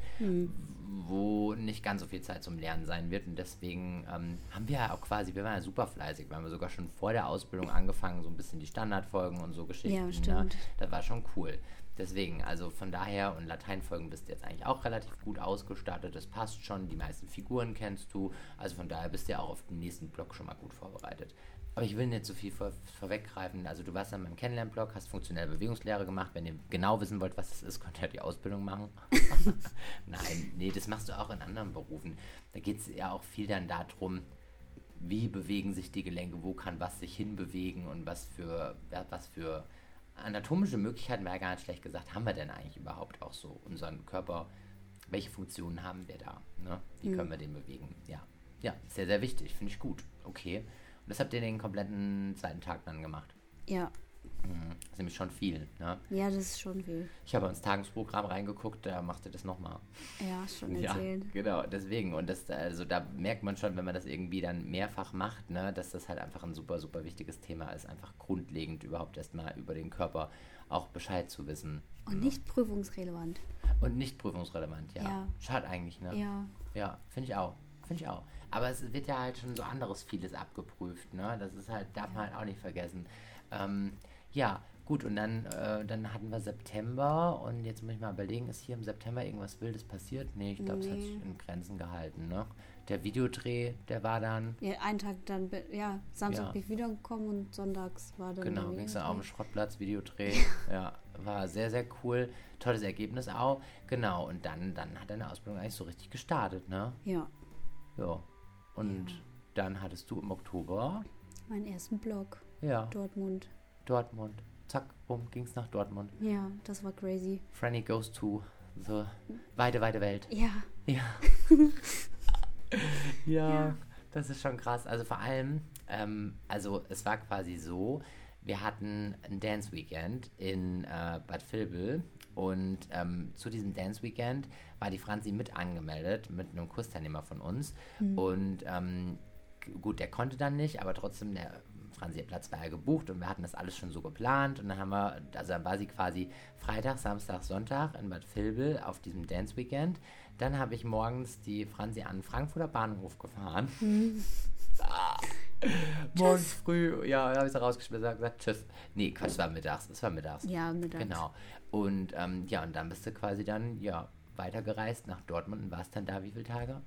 wo nicht ganz so viel Zeit zum Lernen sein wird und deswegen ähm, haben wir ja auch quasi, wir waren ja super fleißig, wir haben sogar schon vor der Ausbildung angefangen, so ein bisschen die Standardfolgen und so Geschichten. Ja, Ne? stimmt. Das war schon cool. Deswegen, also von daher und Lateinfolgen bist du jetzt eigentlich auch relativ gut ausgestattet, das passt schon, die meisten Figuren kennst du, also von daher bist du ja auch auf den nächsten Block schon mal gut vorbereitet. Aber ich will nicht so viel vor, vorweggreifen. Also du warst dann beim Kennenlernblock, hast funktionelle Bewegungslehre gemacht. Wenn ihr genau wissen wollt, was das ist, könnt ihr die Ausbildung machen. Nein, nee, das machst du auch in anderen Berufen. Da geht es ja auch viel dann darum, wie bewegen sich die Gelenke, wo kann was sich hinbewegen und was für, was für anatomische Möglichkeiten, wäre gar nicht schlecht gesagt, haben wir denn eigentlich überhaupt auch so unseren Körper, welche Funktionen haben wir da, ne? wie können wir den bewegen, ja. Ja, sehr, sehr wichtig, finde ich gut, okay. Und das habt ihr den kompletten zweiten Tag dann gemacht. Ja, Mhm. Das ist nämlich schon viel, ne? ja, das ist schon viel. Ich habe ins Tagesprogramm reingeguckt, da macht ihr das nochmal. Ja, schon Ja, erzählt. genau, deswegen. Und das, also da merkt man schon, wenn man das irgendwie dann mehrfach macht, ne, dass das halt einfach ein super, super wichtiges Thema ist. Einfach grundlegend überhaupt erstmal über den Körper auch Bescheid zu wissen. Und nicht prüfungsrelevant. Und nicht prüfungsrelevant, ja. Ja. Schade eigentlich, ne? Ja, Ja, finde ich auch. Finde ich auch. Aber es wird ja halt schon so anderes vieles abgeprüft, ne? Das ist halt, darf man halt auch nicht vergessen. Ähm, ja, gut, und dann, äh, dann hatten wir September und jetzt muss ich mal überlegen, ist hier im September irgendwas Wildes passiert? Nee, ich glaube, es hat Nee. sich in Grenzen gehalten, ne? Der Videodreh, der war dann, ja einen Tag dann, ja, Samstag Ja. bin ich wiedergekommen und sonntags war dann. genau, ging es dann auf dem. Schrottplatz, Videodreh. ja, war sehr, sehr cool. Tolles Ergebnis auch. Genau, und dann, dann hat deine Ausbildung eigentlich so richtig gestartet, ne? Ja, Ja. Und Ja. dann hattest du im Oktober, meinen ersten Blog, ja, Dortmund. Dortmund. Zack, bumm, ging's nach Dortmund. Ja, das war crazy. Franny goes to the weite, weite Welt. Ja, Ja. ja, Ja. das ist schon krass. Also vor allem, ähm, also es war quasi so, wir hatten ein Dance Weekend in äh, Bad Vilbel und ähm, zu diesem Dance Weekend war die Franzi mit angemeldet mit einem Kursteilnehmer von uns und ähm, gut, der konnte dann nicht, aber trotzdem der Franzi ihr Platz war ja gebucht und wir hatten das alles schon so geplant und dann haben wir, also dann war sie quasi Freitag, Samstag, Sonntag in Bad Vilbel auf diesem Dance Weekend. Dann habe ich morgens die Franzi an den Frankfurter Bahnhof gefahren. Ah. Morgens früh, ja, da habe ich sie rausgeschmissen und gesagt, tschüss. Nee, Quatsch, es war mittags, es war mittags. ja, mittags. Genau. Und ähm, ja, und dann bist du quasi dann, ja, weitergereist nach Dortmund und warst dann da wie viele Tage?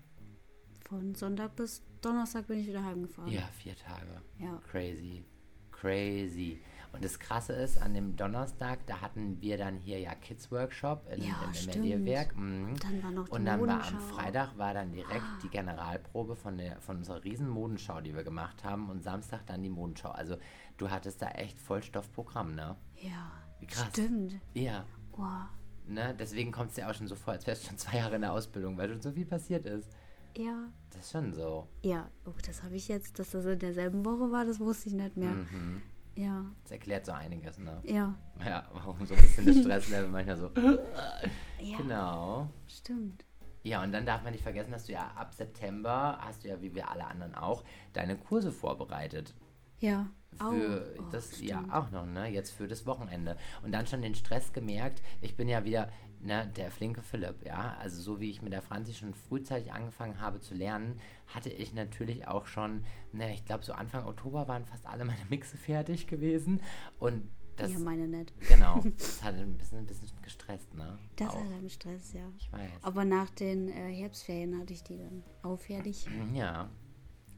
Von Sonntag bis Donnerstag bin ich wieder heimgefahren. Ja, vier Tage. Ja. Crazy. Crazy. Und das Krasse ist, an dem Donnerstag, da hatten wir dann hier ja Kids Workshop in, Ja, im. Emelierwerk. Mhm. Dann war noch die Und dann war am Modenschau. Freitag war dann direkt die Generalprobe von, der, von unserer riesen Modenschau, die wir gemacht haben. Und Samstag dann die Modenschau. Also du hattest da echt Vollstoffprogramm, ne? Ja, krass. stimmt. Ja. Wow. Ne? Deswegen kommt es dir auch schon so vor, als wärst du schon zwei Jahre in der Ausbildung, weil schon so viel passiert ist. Ja. Das ist schon so. Ja, oh, das habe ich jetzt, dass das in derselben Woche war, das wusste ich nicht mehr. Mhm. Ja, Das erklärt so einiges, ne? ja, Ja, warum so ein bisschen das Stresslevel manchmal so. ja, Genau. stimmt. Ja, und dann darf man nicht vergessen, dass du ja ab September hast du ja, wie wir alle anderen auch, deine Kurse vorbereitet. Ja, Für oh, das stimmt. ja auch noch, ne? Jetzt für das Wochenende. Und dann schon den Stress gemerkt, ich bin ja wieder, ne, der flinke Philipp, ja. Also so wie ich mit der Franzi schon frühzeitig angefangen habe zu lernen, hatte ich natürlich auch schon, ne, ich glaube so Anfang Oktober waren fast alle meine Mixe fertig gewesen. Und das, ja, meine nicht. genau, das hat ein bisschen, ein bisschen gestresst, ne? Das Auch. hat einen Stress, ja. Ich weiß. Aber nach den äh, Herbstferien hatte ich die dann auch fertig. Ja,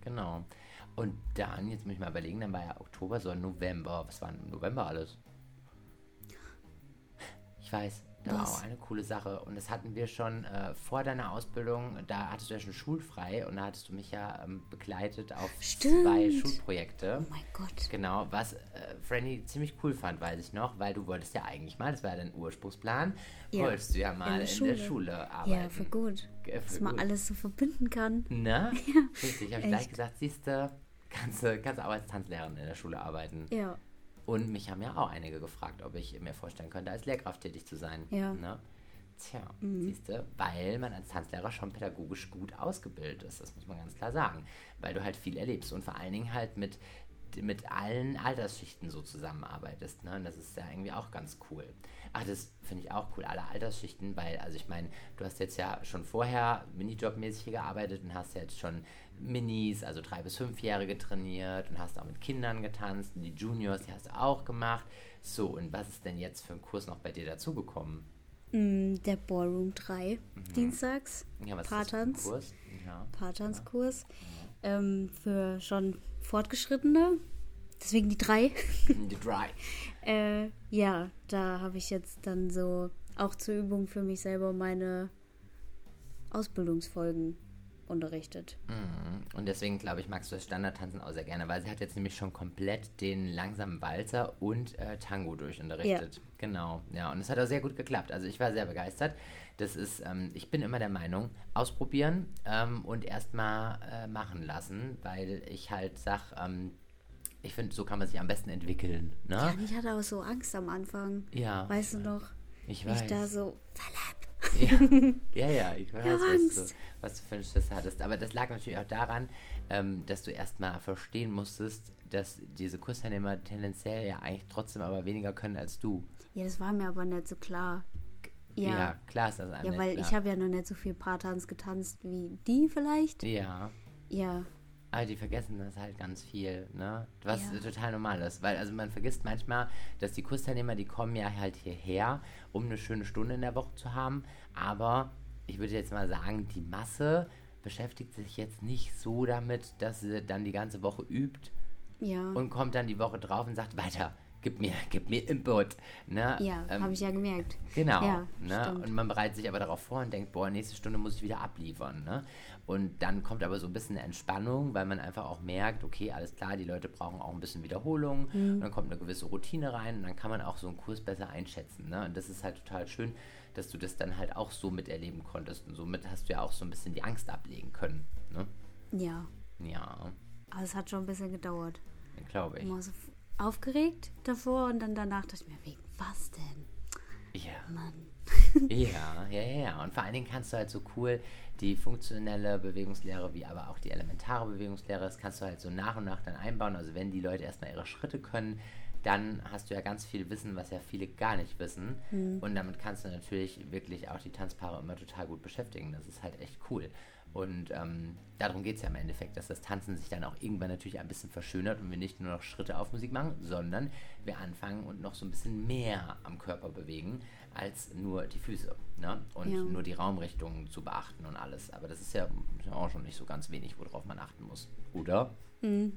genau. Und dann, jetzt muss ich mal überlegen, dann war ja Oktober, so November. Was war im November alles? Ich weiß, Da war auch eine coole Sache. Und das hatten wir schon äh, vor deiner Ausbildung. Da hattest du ja schon schulfrei und da hattest du mich ja ähm, begleitet auf Stimmt. zwei Schulprojekte. Oh mein Gott. Genau, was äh, Franny ziemlich cool fand, weiß ich noch, weil du wolltest ja eigentlich mal, das war ja dein Ursprungsplan, Ja, wolltest du ja mal in, der der Schule. Schule arbeiten. Ja, für gut. Ge- für Dass man gut. alles so verbinden kann. Na? Richtig, habe ich gleich gesagt, siehst du, kannst du kannst du auch als Tanzlehrerin in der Schule arbeiten. Ja. Und mich haben ja auch einige gefragt, ob ich mir vorstellen könnte, als Lehrkraft tätig zu sein. Ja. Ne? Tja, Mhm. siehst du, weil man als Tanzlehrer schon pädagogisch gut ausgebildet ist, das muss man ganz klar sagen. Weil du halt viel erlebst und vor allen Dingen halt mit, mit allen Altersschichten so zusammenarbeitest. Ne? Und das ist ja irgendwie auch ganz cool. Ach, das finde ich auch cool, alle Altersschichten, weil, also ich meine, du hast jetzt ja schon vorher Minijobmäßig hier gearbeitet und hast jetzt schon Minis, also drei bis fünfjährige trainiert und hast auch mit Kindern getanzt und die Juniors, die hast du auch gemacht. So, und was ist denn jetzt für ein Kurs noch bei dir dazugekommen? Mm, Der Ballroom 3, dienstags. Mhm. Ja, was ist Paartanz. Kurs? Ja. Paartanzkurs. Ähm, für schon Fortgeschrittene. Deswegen die drei. Die Dry. Äh, ja, da habe ich jetzt dann so auch zur Übung für mich selber meine Ausbildungsfolgen unterrichtet. Mhm. Und deswegen, glaube ich, magst du das Standardtanzen auch sehr gerne, weil sie hat jetzt nämlich schon komplett den langsamen Walzer und äh, Tango durchunterrichtet. Genau, ja. Und es hat auch sehr gut geklappt. Also ich war sehr begeistert. Das ist, ähm, ich bin immer der Meinung, ausprobieren ähm, und erstmal äh, machen lassen, weil ich halt sag, ähm, ich finde, so kann man sich am besten entwickeln. Ne? Ja, ich hatte auch so Angst am Anfang. Ja. Weißt du noch? Ich weiß. Ich da so, Philipp. Ja, ja, ja, ich weiß, was du, was du für einen Schiss hattest. Aber das lag natürlich auch daran, ähm, dass du erstmal verstehen musstest, dass diese Kursteilnehmer tendenziell ja eigentlich trotzdem aber weniger können als du. Ja, das war mir aber nicht so klar. Ja, klar ist das ja, weil klar. ich habe ja noch nicht so viel Paartanz getanzt wie die vielleicht. Ja, Ja, aber die vergessen das halt ganz viel, ne? Was Ja. total normal ist, weil also man vergisst manchmal, dass die Kursteilnehmer, die kommen ja halt hierher, um eine schöne Stunde in der Woche zu haben, aber ich würde jetzt mal sagen, die Masse beschäftigt sich jetzt nicht so damit, dass sie dann die ganze Woche übt ja. und kommt dann die Woche drauf und sagt, weiter, gib mir, gib mir Input. Ne? ja, Ähm, habe ich ja gemerkt. Genau. Ja, ne? stimmt. Und man bereitet sich aber darauf vor und denkt, boah, nächste Stunde muss ich wieder abliefern. Ne? Und dann kommt aber so ein bisschen eine Entspannung, weil man einfach auch merkt, okay, alles klar, die Leute brauchen auch ein bisschen Wiederholung. Mhm. Und dann kommt eine gewisse Routine rein und dann kann man auch so einen Kurs besser einschätzen. Ne? Und das ist halt total schön, dass du das dann halt auch so miterleben konntest. Und somit hast du ja auch so ein bisschen die Angst ablegen können. Ne? Ja, Ja, aber es hat schon ein bisschen gedauert. glaube ich. Immer so f- aufgeregt davor und dann danach dachte ich mir, wegen was denn? Ja. Mann. Ja, ja, ja, ja. Und vor allen Dingen kannst du halt so cool die funktionelle Bewegungslehre wie aber auch die elementare Bewegungslehre, das kannst du halt so nach und nach dann einbauen. Also wenn die Leute erstmal ihre Schritte können, dann hast du ja ganz viel Wissen, was ja viele gar nicht wissen. Und damit kannst du natürlich wirklich auch die Tanzpaare immer total gut beschäftigen. Das ist halt echt cool. Und ähm, darum geht es ja im Endeffekt, dass das Tanzen sich dann auch irgendwann natürlich ein bisschen verschönert und wir nicht nur noch Schritte auf Musik machen, sondern wir anfangen und noch so ein bisschen mehr am Körper bewegen als nur die Füße. Ne? Und Ja. nur die Raumrichtungen zu beachten und alles. Aber das ist ja auch schon nicht so ganz wenig, worauf man achten muss. Oder? Mhm.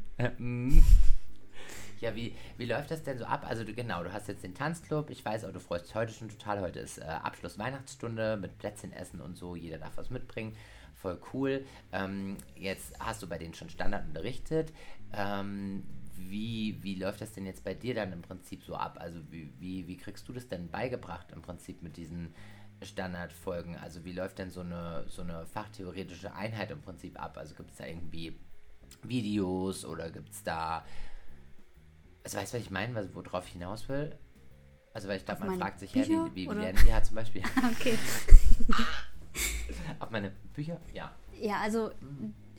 Ja, wie, wie läuft das denn so ab? Also du, genau, du hast jetzt den Tanzclub. Ich weiß auch, du freust dich heute schon total. Heute ist äh, Abschluss Weihnachtsstunde mit Plätzchen essen und so. Jeder darf was mitbringen. Voll cool. Ähm, jetzt hast du bei denen schon Standard unterrichtet. Ähm, wie, wie läuft das denn jetzt bei dir dann im Prinzip so ab? Also wie, wie, wie kriegst du das denn beigebracht im Prinzip mit diesen Standardfolgen? Also wie läuft denn so eine, so eine fachtheoretische Einheit im Prinzip ab? Also gibt es da irgendwie Videos oder gibt es da also weißt du, was ich meine, was, worauf ich hinaus will? Also weil ich glaube, man fragt sich, ja, wie, wie, wie lernen ja zum Beispiel Okay. auf meine Bücher? Ja. Ja, also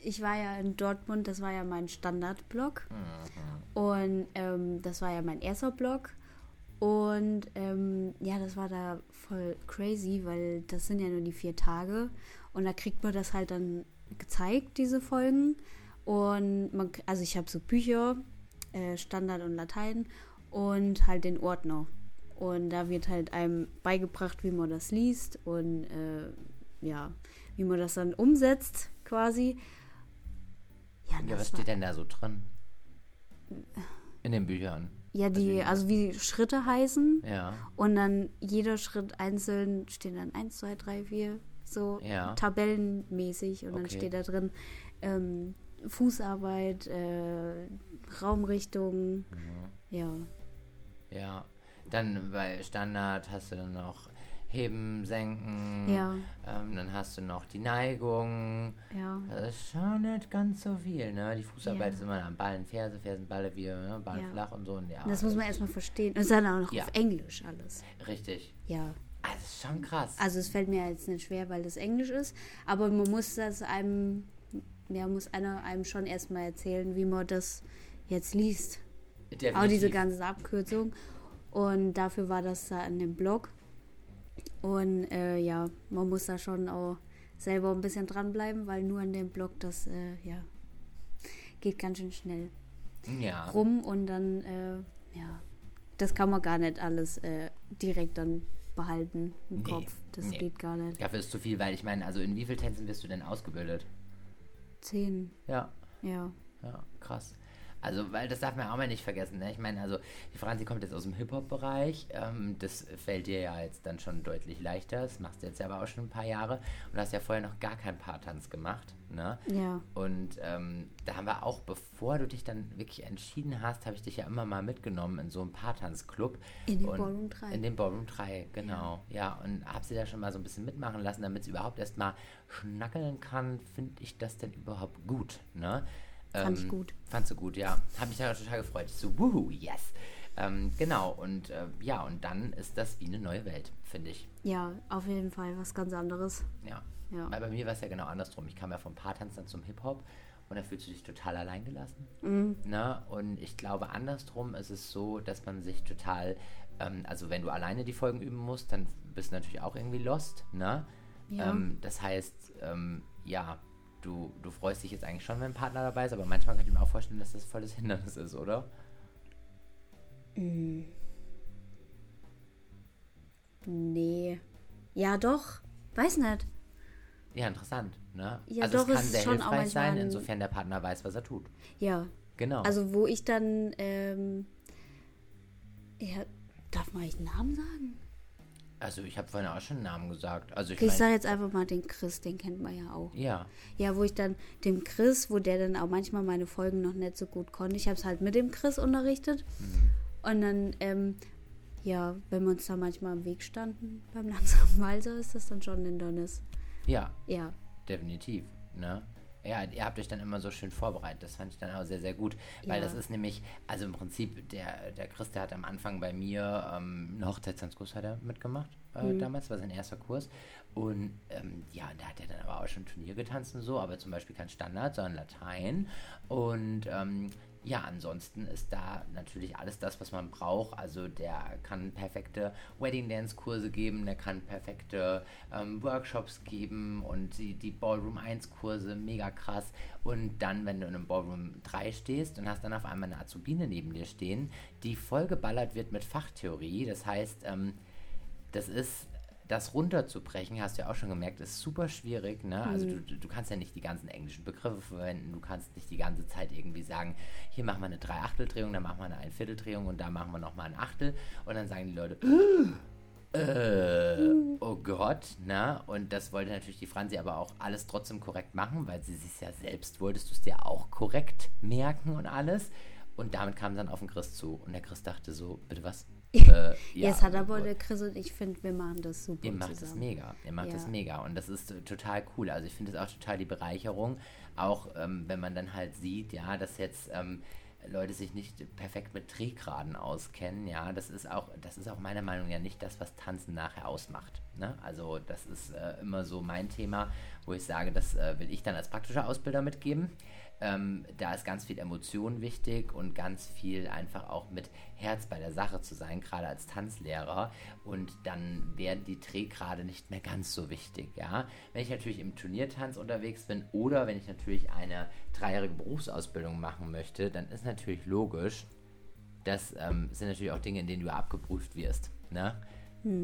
ich war ja in Dortmund, das war ja mein Standardblog. Und ähm, das war ja mein erster Blog. Und ähm, ja, das war da voll crazy, weil das sind ja nur die vier Tage. Und da kriegt man das halt dann gezeigt, diese Folgen. Und man, also ich habe so Bücher, äh, Standard und Latein und halt den Ordner. Und da wird halt einem beigebracht, wie man das liest und äh, ja, wie man das dann umsetzt quasi. Ja, Ja, was steht denn da so drin? In den Büchern. Ja, die, also wie Schritte heißen. Ja. Und dann jeder Schritt einzeln stehen dann 1, 2, 3, 4, so Ja. tabellenmäßig. Und dann Okay. steht da drin ähm, Fußarbeit, äh, Raumrichtung. Mhm. Ja. Ja. Dann bei Standard hast du dann noch Heben, Senken. Ja. Ähm, dann hast du noch die Neigung. Ja. Das ist schon nicht ganz so viel, ne? Die Fußarbeit Ja. ist immer am Ballen, Ferse, Fersen, Balle, wir, ne? Ballen Ja. flach und so. Und ja, Das muss man erstmal verstehen. Und dann auch noch auf Englisch alles. Richtig. Ja. Das ist schon krass. Also es fällt mir jetzt nicht schwer, weil das Englisch ist, aber man muss das einem, ja, muss einer einem schon erstmal erzählen, wie man das jetzt liest. Definitiv. Auch diese ganze Abkürzung. Und dafür war das da in dem Blog. Und äh, ja, man muss da schon auch selber ein bisschen dranbleiben, weil nur in dem Blog das, äh, ja, geht ganz schön schnell Ja. rum und dann, äh, ja, das kann man gar nicht alles äh, direkt dann behalten im Nee, Kopf. Das nee. geht gar nicht. Dafür ist zu viel, weil ich meine, also in wie vielen Tänzen wirst du denn ausgebildet? Zehn, Ja. ja. Ja, krass. Also, weil das darf man auch mal nicht vergessen. Ne? Ich meine, also die Franzi kommt jetzt aus dem Hip-Hop-Bereich. Ähm, das fällt dir ja jetzt dann schon deutlich leichter. Das machst du jetzt ja aber auch schon ein paar Jahre. Und du hast ja vorher noch gar keinen Paartanz gemacht. Ne? Ja, Und ähm, da haben wir auch, bevor du dich dann wirklich entschieden hast, habe ich dich ja immer mal mitgenommen in so einen Paartanzclub. In den Und- Ballroom 3. In den Ballroom 3, genau. Ja, und habe sie da schon mal so ein bisschen mitmachen lassen, damit sie überhaupt erst mal schnackeln kann. Finde ich das denn überhaupt gut? Ne? Fand ich gut. Fandst du gut, ja. Habe mich da total gefreut. Ich so, wuhu, yes. Ähm, genau, und äh, ja, und dann ist das wie eine neue Welt, finde ich. ja, auf jeden Fall was ganz anderes. Ja. Ja. Weil bei mir war es ja genau andersrum. Ich kam ja vom Paartanz dann zum Hip-Hop und da fühlst du dich total alleingelassen. Mhm. Ne? Und ich glaube, andersrum ist es so, dass man sich total, ähm, also wenn du alleine die Folgen üben musst, dann bist du natürlich auch irgendwie lost. Ne? Ja. Ähm, das heißt, ähm, ja, du, du freust dich jetzt eigentlich schon, wenn ein Partner dabei ist, aber manchmal könnte ich mir auch vorstellen, dass das volles Hindernis ist, oder? Nee. Ja, doch. Weiß nicht. Ja, interessant. Ne? Ja, also doch, es kann es sehr schon auch hilfreich sein, insofern der Partner weiß, was er tut. Ja. Genau. Also, wo ich dann, ähm, ja, darf man eigentlich einen Namen sagen? Also ich habe vorhin auch schon einen Namen gesagt. Also ich ich sage jetzt einfach mal den Chris, den kennt man ja auch. ja, Ja, wo ich dann dem Chris, wo der dann auch manchmal meine Folgen noch nicht so gut konnte. Ich habe es halt mit dem Chris unterrichtet. Und dann, ähm, ja, wenn wir uns da manchmal im Weg standen beim langsamen Walser, ist das dann schon ein Hindernis. ja, Ja, definitiv. Ne? Ja, ihr habt euch dann immer so schön vorbereitet. Das fand ich dann auch sehr, sehr gut. Weil Ja. das ist nämlich, also im Prinzip, der, der Chris, der hat am Anfang bei mir ähm, einen Hochzeitstanzkurs hat er mitgemacht. Äh, Damals war sein erster Kurs. Und ähm, ja, da hat er dann aber auch schon Turnier getanzt und so, aber zum Beispiel kein Standard, sondern Latein. Und ähm, ja, ansonsten ist da natürlich alles das, was man braucht. Also der kann perfekte Wedding Dance Kurse geben, der kann perfekte ähm, Workshops geben und die, die Ballroom 1 Kurse, mega krass. Und dann, wenn du in einem Ballroom 3 stehst und hast dann auf einmal eine Azubine neben dir stehen, die vollgeballert wird mit Fachtheorie. Das heißt, ähm, das ist das runterzubrechen, hast du ja auch schon gemerkt, ist super schwierig. Ne? Also du, du- du kannst ja nicht die ganzen englischen Begriffe verwenden, du kannst nicht die ganze Zeit irgendwie sagen, hier machen wir eine Dreiachteldrehung, dann machen wir eine Einvierteldrehung und da machen wir nochmal ein Achtel und dann sagen die Leute, äh, oh Gott, ne? Und das wollte natürlich die Franzi aber auch alles trotzdem korrekt machen, weil sie sich ja selbst wolltest du es dir auch korrekt merken und alles. Und damit kam dann auf den Chris zu. Und der Chris dachte so, bitte was? Äh, Jetzt hat aber der Chris und ich finde, wir machen das super Ihr macht das zusammen. mega. Ihr macht das Ja. mega. Und das ist total cool. Also ich finde es auch total die Bereicherung. Auch ähm, wenn man dann halt sieht, ja, dass jetzt ähm, Leute sich nicht perfekt mit Drehgraden auskennen, ja, das ist auch, das ist auch meiner Meinung nach nicht das, was Tanzen nachher ausmacht. Ne? Also das ist äh, immer so mein Thema, wo ich sage, das äh, will ich dann als praktischer Ausbilder mitgeben. Ähm, da ist ganz viel Emotion wichtig und ganz viel einfach auch mit Herz bei der Sache zu sein, gerade als Tanzlehrer. Und dann werden die Drehgrade nicht mehr ganz so wichtig, ja. Wenn ich natürlich im Turniertanz unterwegs bin oder wenn ich natürlich eine dreijährige Berufsausbildung machen möchte, dann ist natürlich logisch, das ähm, sind natürlich auch Dinge, in denen du abgeprüft wirst. Ne?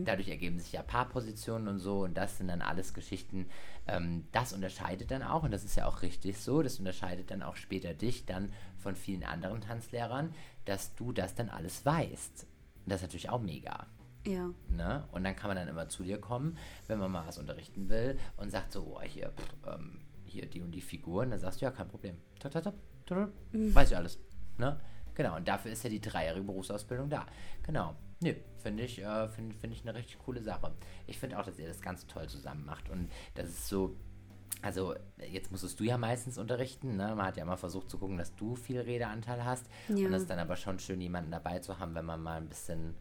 Dadurch ergeben sich ja Paarpositionen und so und das sind dann alles Geschichten. Ähm, das unterscheidet dann auch und das ist ja auch richtig so. Das unterscheidet dann auch später dich dann von vielen anderen Tanzlehrern, dass du das dann alles weißt. Das ist natürlich auch mega. Ja. Ne? Und dann kann man dann immer zu dir kommen, wenn man mal was unterrichten will und sagt so, oh, hier, pff, ähm, hier die und die Figuren. Dann sagst du, ja, kein Problem. Top, top, top, top, Weiß ich alles. Ne? Genau, und dafür ist ja die dreijährige Berufsausbildung da. Genau. Nö, finde ich, äh, find, find ich eine richtig coole Sache. Ich finde auch, dass ihr das ganz toll zusammen macht. Und das ist so, also jetzt musstest du ja meistens unterrichten. Ne? Man hat ja immer versucht zu gucken, dass du viel Redeanteil hast. Ja. Und es ist dann aber schon schön, jemanden dabei zu haben, wenn man mal ein bisschen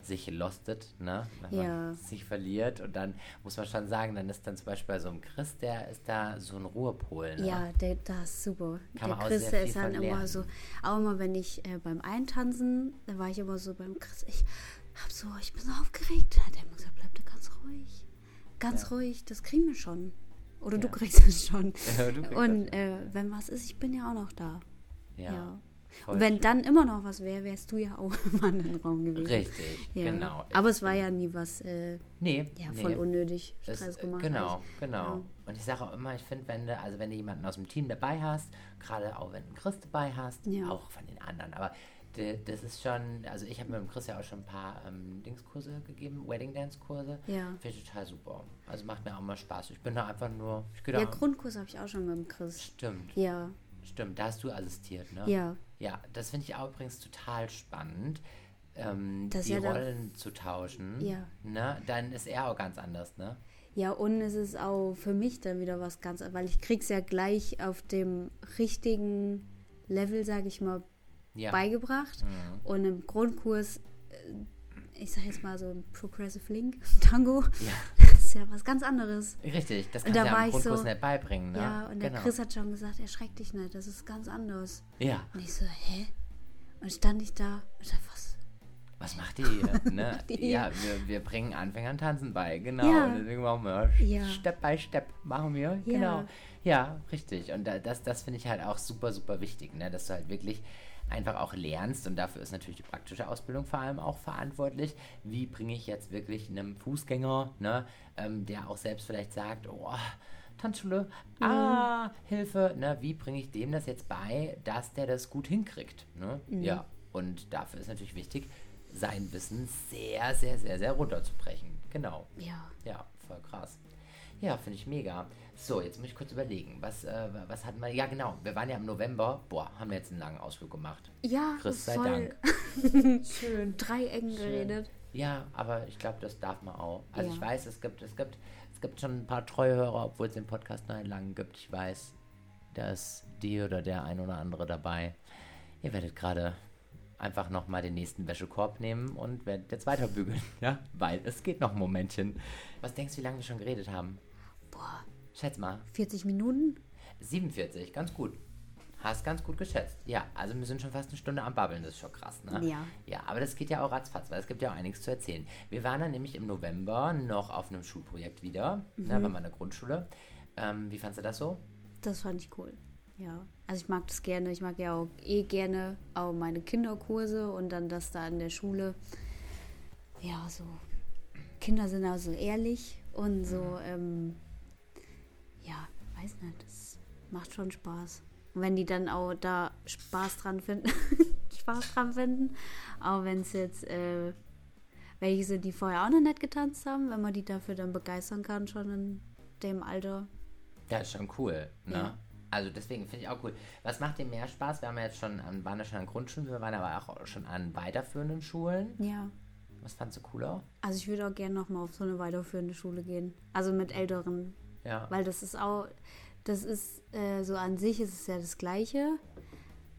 sich lostet, ne? Wenn Ja. man sich verliert. Und dann muss man schon sagen, dann ist dann zum Beispiel bei so einem Chris, der ist da so ein Ruhepol. Ne? Ja, der, das ist super. Kann der man auch Chris, der ist dann immer so, auch immer wenn ich äh, beim Eintanzen, da war ich immer so beim Chris, ich hab so, ich bin so aufgeregt. Da hat er immer gesagt, bleib da ganz ruhig. Ganz Ja. ruhig, das kriegen wir schon. Oder du Ja. kriegst es schon. Ja, du Und äh, wenn was ist, ich bin ja auch noch da. Ja. Und wenn schön. dann immer noch was wäre, wärst du ja auch im anderen Raum gewesen. Richtig, Ja. genau. Aber es war ja nie was, äh, Nee, ja, nee. voll unnötig Es- Stress äh, gemacht. Genau, hat. genau. Ja. Und ich sage auch immer, ich finde, wenn du, also wenn du jemanden aus dem Team dabei hast, gerade auch wenn du Chris dabei hast, auch von den anderen, aber das ist schon, also ich habe mit dem Chris ja auch schon ein paar ähm, Dingskurse gegeben, Wedding Dance Kurse. Ja. Finde ich total super. Also macht mir auch mal Spaß. Ich bin da einfach nur, Ja. Grundkurs habe ich auch schon mit dem Chris. Stimmt, Ja, stimmt. Da hast du assistiert, ne? ja. Ja, das finde ich auch übrigens total spannend, ähm, die ja Rollen zu tauschen. Ja. Ne? Dann ist er auch ganz anders, ne? Ja, und es ist auch für mich dann wieder was ganz, weil ich krieg's ja gleich auf dem richtigen Level, sage ich mal, Ja. beigebracht. Mhm. Und im Grundkurs, äh, ich sage jetzt mal so Progressive Link, Tango, Ja. das ist ja was ganz anderes. Richtig, das kannst da du ja im Grundkurs so- nicht beibringen, ne? Ja, und der genau. Chris hat schon gesagt, erschreck dich nicht, das ist ganz anders. Ja, Und ich so, hä? Und stand ich da und dachte, was? was macht ihr hier? ne? macht ihr ja, wir, wir bringen Anfängern Tanzen bei, genau. Ja. Und deswegen machen wir Ja. Step by Step, machen wir, Ja. genau. Ja, richtig. Und da, das, das finde ich halt auch super, super wichtig, ne? dass du halt wirklich einfach auch lernst und dafür ist natürlich die praktische Ausbildung vor allem auch verantwortlich. Wie bringe ich jetzt wirklich einem Fußgänger, ne, ähm, der auch selbst vielleicht sagt, oh, Tanzschule, ah, Hilfe, ne, wie bringe ich dem das jetzt bei, dass der das gut hinkriegt, ne? Ja, und dafür ist natürlich wichtig, sein Wissen sehr, sehr, sehr, sehr runterzubrechen. Genau. Ja. Ja, voll krass. Ja, finde ich mega. So, jetzt muss ich kurz überlegen. Was, äh, was hatten wir? Ja, genau. Wir waren ja im November. Boah, haben wir jetzt einen langen Ausflug gemacht. Ja, Chris sei Dank. Schön. drei Ecken geredet. Ja, aber ich glaube, das darf man auch. Also Ja. ich weiß, es gibt, es gibt, es gibt schon ein paar treue Hörer, obwohl es den Podcast noch einen langen gibt. Ich weiß, da ist die oder der ein oder andere dabei. Ihr werdet gerade einfach nochmal den nächsten Wäschekorb nehmen und werdet jetzt weiter bügeln, ja? Weil es geht noch ein Momentchen. Was denkst du, wie lange wir schon geredet haben? Boah, Schätz mal. 40 Minuten? 47, ganz gut. Hast ganz gut geschätzt. Ja, also wir sind schon fast eine Stunde am Babbeln, das ist schon krass, ne? Ja. Ja, aber das geht ja auch ratzfatz, weil es gibt ja auch einiges zu erzählen. Wir waren dann nämlich im November noch auf einem Schulprojekt wieder, Mhm. ne, bei meiner Grundschule. Ähm, wie fandst du das so? Das fand ich cool. Ja. Also ich mag das gerne. Ich mag ja auch eh gerne auch meine Kinderkurse und dann das da in der Schule. Ja, so. Kinder sind auch so ehrlich und so, ähm, ja, weiß nicht, das macht schon Spaß. Und wenn die dann auch da Spaß dran finden, Spaß dran finden, auch wenn es jetzt äh, welche sind, die vorher auch noch nicht getanzt haben, wenn man die dafür dann begeistern kann, schon in dem Alter. Ja, ist schon cool, ne? Ja. Also deswegen finde ich auch cool. Was macht dir mehr Spaß? Wir haben ja jetzt schon an, waren ja schon an Grundschulen, wir waren aber auch schon an weiterführenden Schulen. Ja. Was fandst du cooler? Also ich würde auch gerne nochmal auf so eine weiterführende Schule gehen. Also mit Älteren. Ja. Weil das ist auch, das ist äh, so an sich ist es ja das Gleiche.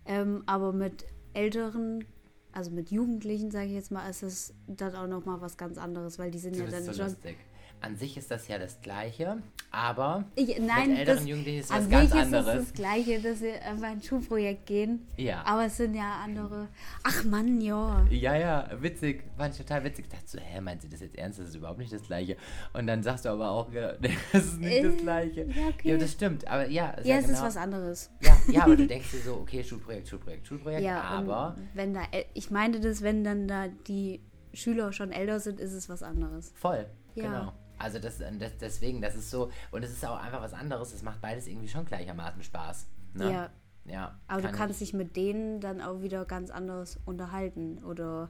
Ähm, aber mit Älteren, also mit Jugendlichen, sage ich jetzt mal, ist es dann auch nochmal was ganz anderes, weil die sind Du ja dann schon. lustig. An sich ist das ja das Gleiche, aber Ich, nein, mit älteren das, Jugendlichen ist an was sich ganz ist es anderes. das Gleiche, dass sie auf ein Schulprojekt gehen. Ja. Aber es sind ja andere. Ach Mann, ja. Ja, ja, witzig. Fand ich total witzig. Ich dachte so, hä, meint sie das jetzt ernst? Das ist überhaupt nicht das Gleiche. Und dann sagst du aber auch, das ist nicht das Äh, Gleiche. ja, okay. Ja, das stimmt. Aber ja, ist Ja, ja, es genau, ist was anderes. Ja, ja, aber du denkst dir so, okay, Schulprojekt, Schulprojekt, Schulprojekt, Ja, aber wenn da, ich meine das, wenn dann da die Schüler schon älter sind, ist es was anderes. voll. Ja. Genau. Also das, das, deswegen, das ist so, und es ist auch einfach was anderes. Es macht beides irgendwie schon gleichermaßen Spaß. Ne? Ja, ja. Aber du kann kannst ich- dich mit denen dann auch wieder ganz anders unterhalten. Oder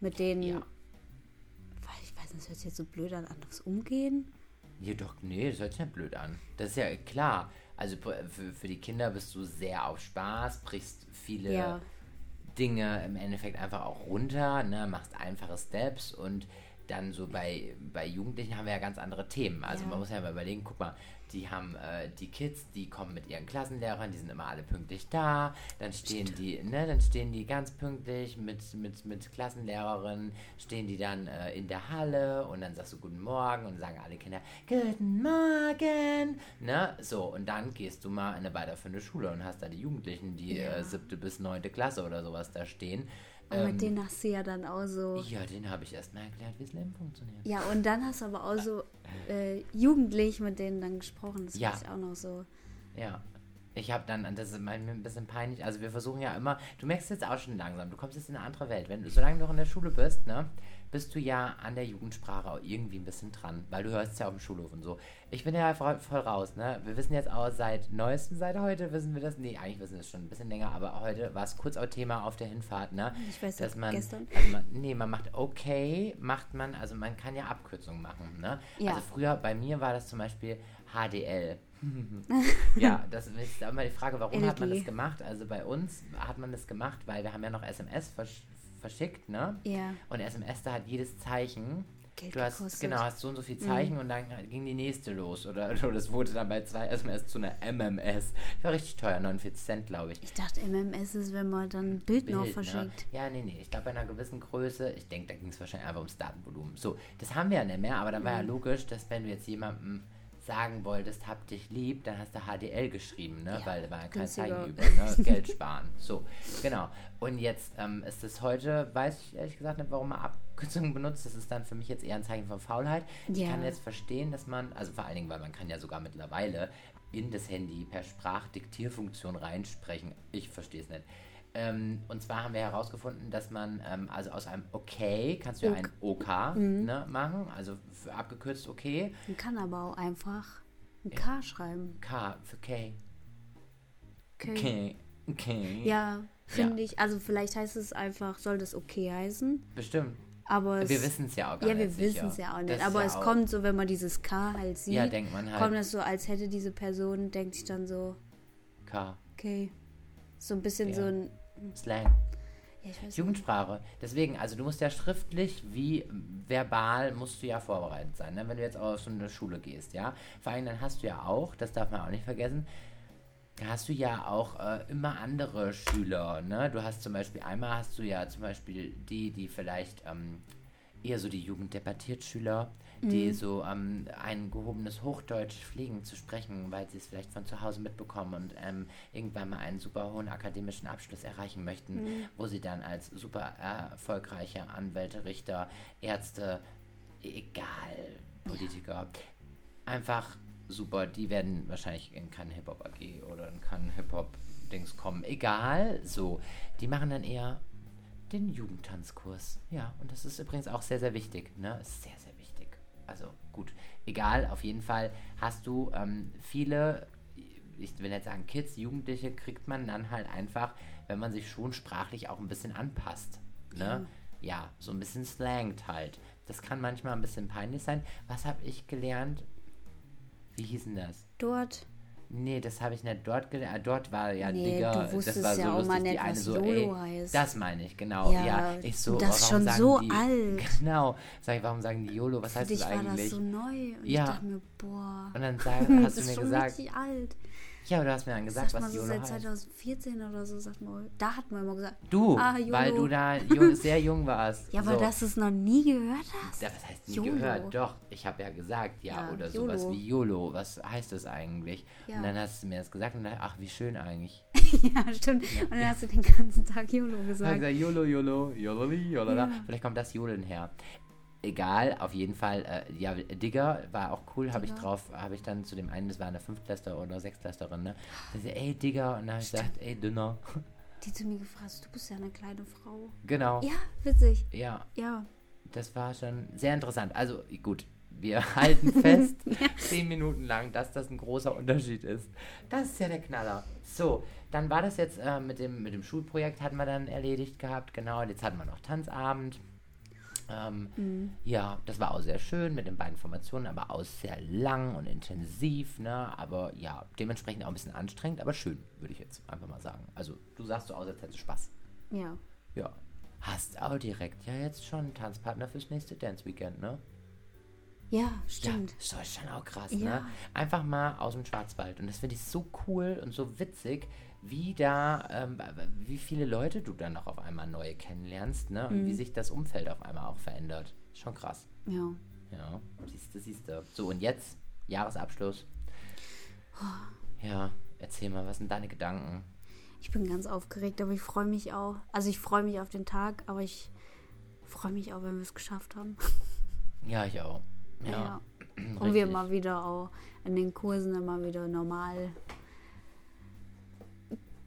mit denen, Ja. ich weiß nicht, das hört sich jetzt so blöd an, anders umgehen. Ja, doch, nee, das hört sich nicht blöd an. Das ist ja klar. Also für, für die Kinder bist du sehr auf Spaß, brichst viele Ja. Dinge im Endeffekt einfach auch runter, ne, machst einfache Steps und dann so bei, bei Jugendlichen haben wir ja ganz andere Themen. Also Ja. man muss ja mal überlegen, guck mal, die haben äh, die Kids, die kommen mit ihren Klassenlehrern, die sind immer alle pünktlich da, dann stehen die, ne, dann stehen die ganz pünktlich mit, mit, mit Klassenlehrerinnen, stehen die dann äh, in der Halle und dann sagst du Guten Morgen und sagen alle Kinder Guten Morgen, ne, so und dann gehst du mal in eine weiterführende Schule und hast da die Jugendlichen, die Ja. äh, siebte bis neunte Klasse oder sowas da stehen. Und Ähm, mit denen hast du ja dann auch so. ja, den habe ich erst mal erklärt, wie das Leben funktioniert. Ja, und dann hast du aber auch so äh, jugendlich mit denen dann gesprochen. Das Ja. ich auch noch so. Ja. Ich habe dann, das ist mir ein bisschen peinlich, also wir versuchen ja immer, du merkst jetzt auch schon langsam, du kommst jetzt in eine andere Welt. Wenn, solange du noch in der Schule bist, ne, bist du ja an der Jugendsprache auch irgendwie ein bisschen dran, weil du hörst es ja auf dem Schulhof und so. Ich bin ja voll, voll raus, ne. Wir wissen jetzt auch seit neuestem, seit heute wissen wir das, nee, eigentlich wissen wir es schon ein bisschen länger, aber heute war es kurz auch Thema auf der Hinfahrt, ne. Ich weiß dass man, gestern. also man, nee, man macht okay, macht man, also man kann ja Abkürzungen machen, ne? Ja. Also früher, bei mir war das zum Beispiel HDL. ja, das ist immer die Frage, warum hat man LG. das gemacht? Also bei uns hat man das gemacht, weil wir haben ja noch SMS verschickt, ne? Ja. Und SMS, da hat jedes Zeichen, Geld du hast, gekostet. Mhm. genau, hast so und so viel Zeichen und dann ging die nächste los. Oder, oder das wurde dann bei zwei SMS zu einer MMS. Das war richtig teuer, 49 Cent, glaube ich. Ich dachte, MMS ist, wenn man dann ein Bild, noch Bild, verschickt. Ne? Ja, nee, nee. Ich glaube, bei einer gewissen Größe, ich denke, da ging es wahrscheinlich einfach ums Datenvolumen. So, das haben wir ja nicht mehr, aber dann war ja Mhm. logisch, dass wenn du jetzt jemandem sagen wolltest, hab dich lieb, dann hast du HDL geschrieben, ne? Ja, Weil da war ja kein. Zeichen über, ne? Geld sparen. So, genau. Und jetzt ähm, ist es heute, weiß ich ehrlich gesagt nicht, warum man Abkürzungen benutzt. Das ist dann für mich jetzt eher ein Zeichen von Faulheit. Ich Ja. kann jetzt verstehen, dass man, also vor allen Dingen, weil man kann ja sogar mittlerweile in das Handy per Sprachdiktierfunktion reinsprechen. Ich verstehe es nicht. Ähm, und zwar haben wir herausgefunden, dass man, ähm, also aus einem Okay kannst du ja ein OK ne, machen, also für abgekürzt Okay. Man kann aber auch einfach ein K schreiben. K für K. Okay. Okay. Okay. Ja, finde Ja. ich. Also vielleicht heißt es einfach, soll das okay heißen. Bestimmt. Aber Wir wissen es ja auch gar Ja, wir nicht. wissen sicher. es ja auch Das nicht. ist Aber ja es kommt so, wenn man dieses K halt sieht, Ja, denkt man halt. kommt es so, als hätte diese Person, denkt sich dann so, K. okay. So ein bisschen Ja. so ein. Slang. Ja. Jugendsprache. Deswegen, also du musst ja schriftlich wie verbal musst du ja vorbereitet sein, ne? wenn du jetzt auf so eine Schule gehst, ja. Vor allem dann hast du ja auch, das darf man auch nicht vergessen, da hast du ja auch äh, immer andere Schüler, ne? Du hast zum Beispiel, einmal hast du ja zum Beispiel die, die vielleicht ähm, eher so die Jugenddebattiertschüler, die so ähm, ein gehobenes Hochdeutsch pflegen zu sprechen, weil sie es vielleicht von zu Hause mitbekommen und ähm, irgendwann mal einen super hohen akademischen Abschluss erreichen möchten, wo sie dann als super erfolgreiche Anwälte, Richter, Ärzte, egal, Politiker, einfach super, die werden wahrscheinlich in keinen Hip-Hop AG oder in keinen Hip-Hop-Dings kommen, egal, so, die machen dann eher den Jugendtanzkurs. Ja, und das ist übrigens auch sehr, sehr wichtig. Ne? Ist sehr, sehr wichtig. Also gut, egal, auf jeden Fall hast du ähm, viele, ich will nicht sagen Kids, Jugendliche kriegt man dann halt einfach, wenn man sich schon sprachlich auch ein bisschen anpasst. Ne? Ja, so ein bisschen slangt halt. Das kann manchmal ein bisschen peinlich sein. Was habe ich gelernt? Wie hieß denn das? Dort. Nee, das habe ich nicht dort gelernt. Dort war ja Nee, Digga, du das war so ja auch lustig. mal die nicht, eine was so, ey, heißt. Das meine ich, genau. Ja, Ja, ich so, das ist schon so die, alt. Genau. Sag ich, warum sagen die YOLO? Was Für heißt dich das war eigentlich? das so neu. Und Ja. ich dachte mir, boah. Und dann sag, das hast du ist mir gesagt, richtig alt. Ja, aber du hast mir dann gesagt, Sagt was man so YOLO seit heißt. 2014 oder so, sagt man. Da hat man immer gesagt. Du, Ah, YOLO. weil du da jung, sehr jung warst. Ja, aber so. dass du es noch nie gehört hast. Ja, was heißt nie YOLO. gehört? Doch, ich habe ja gesagt, ja, Ja, oder sowas YOLO. wie YOLO. Was heißt das eigentlich? Ja. Und dann hast du mir das gesagt und dann, ach, wie schön eigentlich. ja, stimmt. Und dann hast du den ganzen Tag YOLO Ich habe gesagt. gesagt, YOLO, YOLO, YOLOli, YOLOla. Ja. Vielleicht kommt das Jodeln her. Egal, auf jeden Fall, äh, ja, Digger war auch cool, habe ich drauf, habe ich dann zu dem einen, das war eine Fünftklässler oder Sechstklässlerin, ne? Da sie, ey, Digger, und dann habe ich gesagt, ey, dünner. Die zu mir gefragt, du bist ja eine kleine Frau. genau. Ja, witzig. Ja, Ja. das war schon sehr interessant. Also, gut, Wir halten fest, zehn Minuten lang, dass das ein großer Unterschied ist. Das ist ja der Knaller. So, dann war das jetzt äh, mit, dem, mit dem Schulprojekt, hatten wir dann erledigt gehabt. Genau, jetzt hatten wir noch Tanzabend. Ähm, Mhm. Ja, das war auch sehr schön mit den beiden Formationen, aber auch sehr lang und intensiv, ne? Aber ja, dementsprechend auch ein bisschen anstrengend, aber schön, würde ich jetzt einfach mal sagen. Also, du sagst so aus, als hättest du Spaß. Ja. Ja. Hast auch direkt ja jetzt schon einen Tanzpartner fürs nächste Dance Weekend, ne? Ja, stimmt. Ja, so ist schon auch krass, Ja. ne? Einfach mal aus dem Schwarzwald. Und das finde ich so cool und so witzig, wie da, ähm, wie viele Leute du dann noch auf einmal neue kennenlernst, ne? Und wie Mhm. sich das Umfeld auf einmal auch verändert. Schon krass. Ja. Ja, siehste, siehste. So, und jetzt Jahresabschluss. Ja, erzähl mal, was sind deine Gedanken? Ich bin ganz aufgeregt, aber ich freue mich auch. Also ich freue mich auf den Tag, aber ich freue mich auch, wenn wir es geschafft haben. Ja, ich auch. Ja. Und wir mal wieder auch in den Kursen immer wieder normal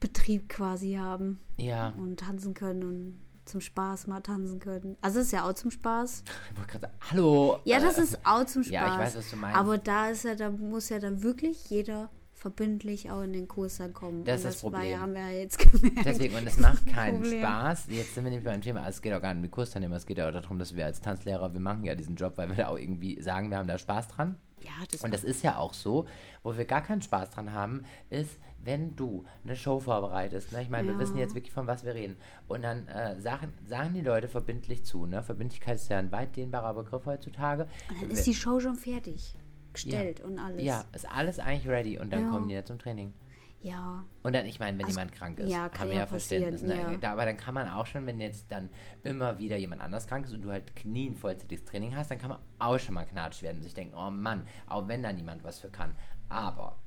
Betrieb quasi haben Ja, und tanzen können und zum Spaß mal tanzen können. Also es ist ja auch zum Spaß. ich wollte gerade sagen, hallo. Ja, das äh, ist auch zum Spaß. Ja, ich weiß, was du meinst. Aber da ist ja, da muss ja dann wirklich jeder verbindlich auch in den Kurs dann kommen. Das ist und das War, Problem. ja, haben wir ja jetzt gemerkt. Deswegen, und es macht keinen Problem. Spaß. Jetzt sind wir nämlich beim Thema, es geht auch gar nicht um die Kursteilnehmer, es geht ja auch darum, dass wir als Tanzlehrer, wir machen ja diesen Job, weil wir da auch irgendwie sagen, wir haben da Spaß dran. Ja, das, Und das ist ja auch so, wo wir gar keinen Spaß dran haben, ist, wenn du eine Show vorbereitest. Ne? Ich meine, wir Ja. wissen jetzt wirklich, von was wir reden. Und dann äh, sagen, sagen die Leute verbindlich zu. Ne? Verbindlichkeit ist ja ein weit dehnbarer Begriff heutzutage. Und dann Wir- ist die Show schon fertig. Gestellt und alles. ja, ist alles eigentlich ready und dann Ja. kommen die ja zum Training. Ja. Und dann, ich meine, wenn Also, jemand krank ist, ja, kann wir ja ja Verständnis. Ne? ja. Aber dann kann man auch schon, wenn jetzt dann immer wieder jemand anders krank ist und du halt knien vollzeitiges Training hast, dann kann man auch schon mal knatsch werden und sich denken, oh Mann, auch wenn da niemand was für kann. Aber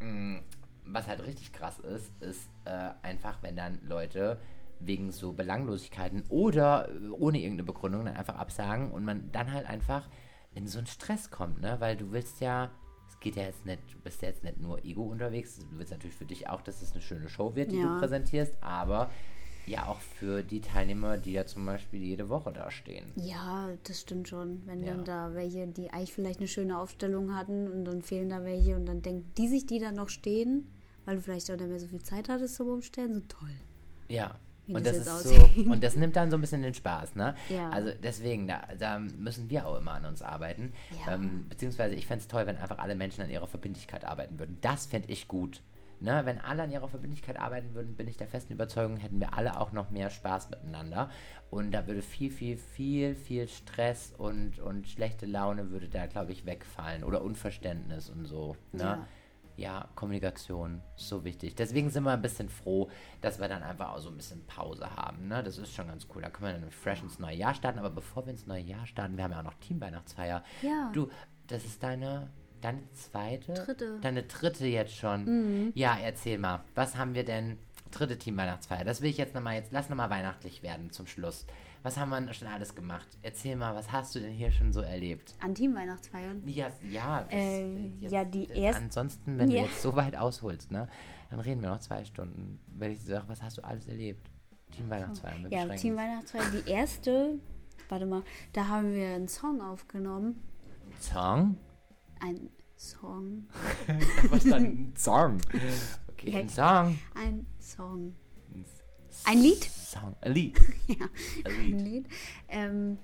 mh, was halt richtig krass ist, ist äh, einfach, wenn dann Leute wegen so Belanglosigkeiten oder äh, ohne irgendeine Begründung dann einfach absagen und man dann halt einfach in so einen Stress kommt, ne? Weil du willst ja, es geht ja jetzt nicht, du bist ja jetzt nicht nur Ego unterwegs, du willst natürlich für dich auch, dass es eine schöne Show wird, die Ja. du präsentierst, aber ja auch für die Teilnehmer, die ja zum Beispiel jede Woche da stehen. Ja, das stimmt schon. Wenn Ja. dann da welche, die eigentlich vielleicht eine schöne Aufstellung hatten und dann fehlen da welche und dann denken die sich, die dann noch stehen, weil du vielleicht auch nicht mehr so viel Zeit hattest zum Umstellen, so toll. Ja. Und das das, ist so, und das nimmt dann so ein bisschen den Spaß, ne? Ja. Also deswegen, da, da müssen wir auch immer an uns arbeiten. Ja. Ähm, beziehungsweise ich fände es toll, wenn einfach alle Menschen an ihrer Verbindlichkeit arbeiten würden. Das fände ich gut. Ne? Wenn alle an ihrer Verbindlichkeit arbeiten würden, bin ich der festen Überzeugung, hätten wir alle auch noch mehr Spaß miteinander. Und da würde viel, viel, viel, viel Stress und, und schlechte Laune würde da, glaube ich, wegfallen. Oder Unverständnis und so. Ne? Ja. Ja, Kommunikation ist so wichtig. Deswegen sind wir ein bisschen froh, dass wir dann einfach auch so ein bisschen Pause haben. Ne? Das ist schon ganz cool. Da können wir dann fresh ins neue Jahr starten. Aber bevor wir ins neue Jahr starten, wir haben ja auch noch Teamweihnachtsfeier. Ja. Du, das ist deine, deine zweite? Dritte. Deine dritte jetzt schon. Mhm. Ja, erzähl mal. Was haben wir denn? Dritte Teamweihnachtsfeier. Das will ich jetzt nochmal, jetzt lass nochmal weihnachtlich werden zum Schluss. Was haben wir schon alles gemacht? Erzähl mal, was hast du denn hier schon so erlebt? An Teamweihnachtsfeiern. Ja, ja. das- Ähm, jetzt- ja, die das- erst- Ansonsten, wenn Ja. du jetzt so weit ausholst, ne, dann reden wir noch zwei Stunden. Wenn ich sage, was hast du alles erlebt? Team Weihnachtsfeier. wir Ja, beschränken Team uns. Weihnachtsfeier, die erste, warte mal, da haben wir einen Song aufgenommen. Song? Ein Song. Was dann? Ein Song. Okay, ein Song. Ein Song. Ein Lied? Song. Ein Lied. Ja, Ein Lied. Ähm,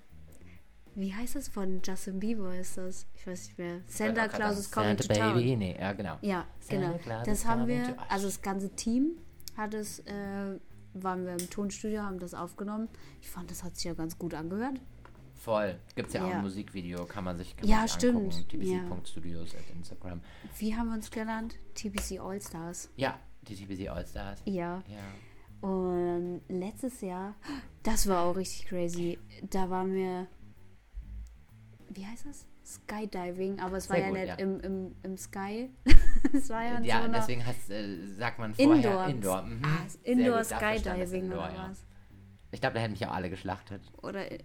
wie heißt das von Justin Bieber ist das? Ich weiß nicht mehr. Santa Claus is coming Santa to town. Baby. Nee, ja, genau. Ja, genau. Das haben wir, also das ganze Team hat es, äh, waren wir im Tonstudio, haben das aufgenommen. Ich fand, das hat sich ja ganz gut angehört. Voll. Gibt es ja, auch Ja. ein Musikvideo, kann man sich, kann Ja, stimmt. angucken. Ja. tbc.studios at Instagram. Wie haben wir uns genannt? TBC All-Stars. Ja, die TBC Allstars. Ja. Ja. Und letztes Jahr, das war auch richtig crazy. Da waren wir, wie heißt das? Skydiving, aber es war Sehr ja gut, nicht ja. Im, im, im Sky. es war ja Ja, so deswegen heißt, äh, sagt man vorher Indoor. Indoor. Mhm. Ah, Indoor Skydiving Indoor, oder ja. was? Ich glaube, da hätten mich auch alle geschlachtet. Oder, ja.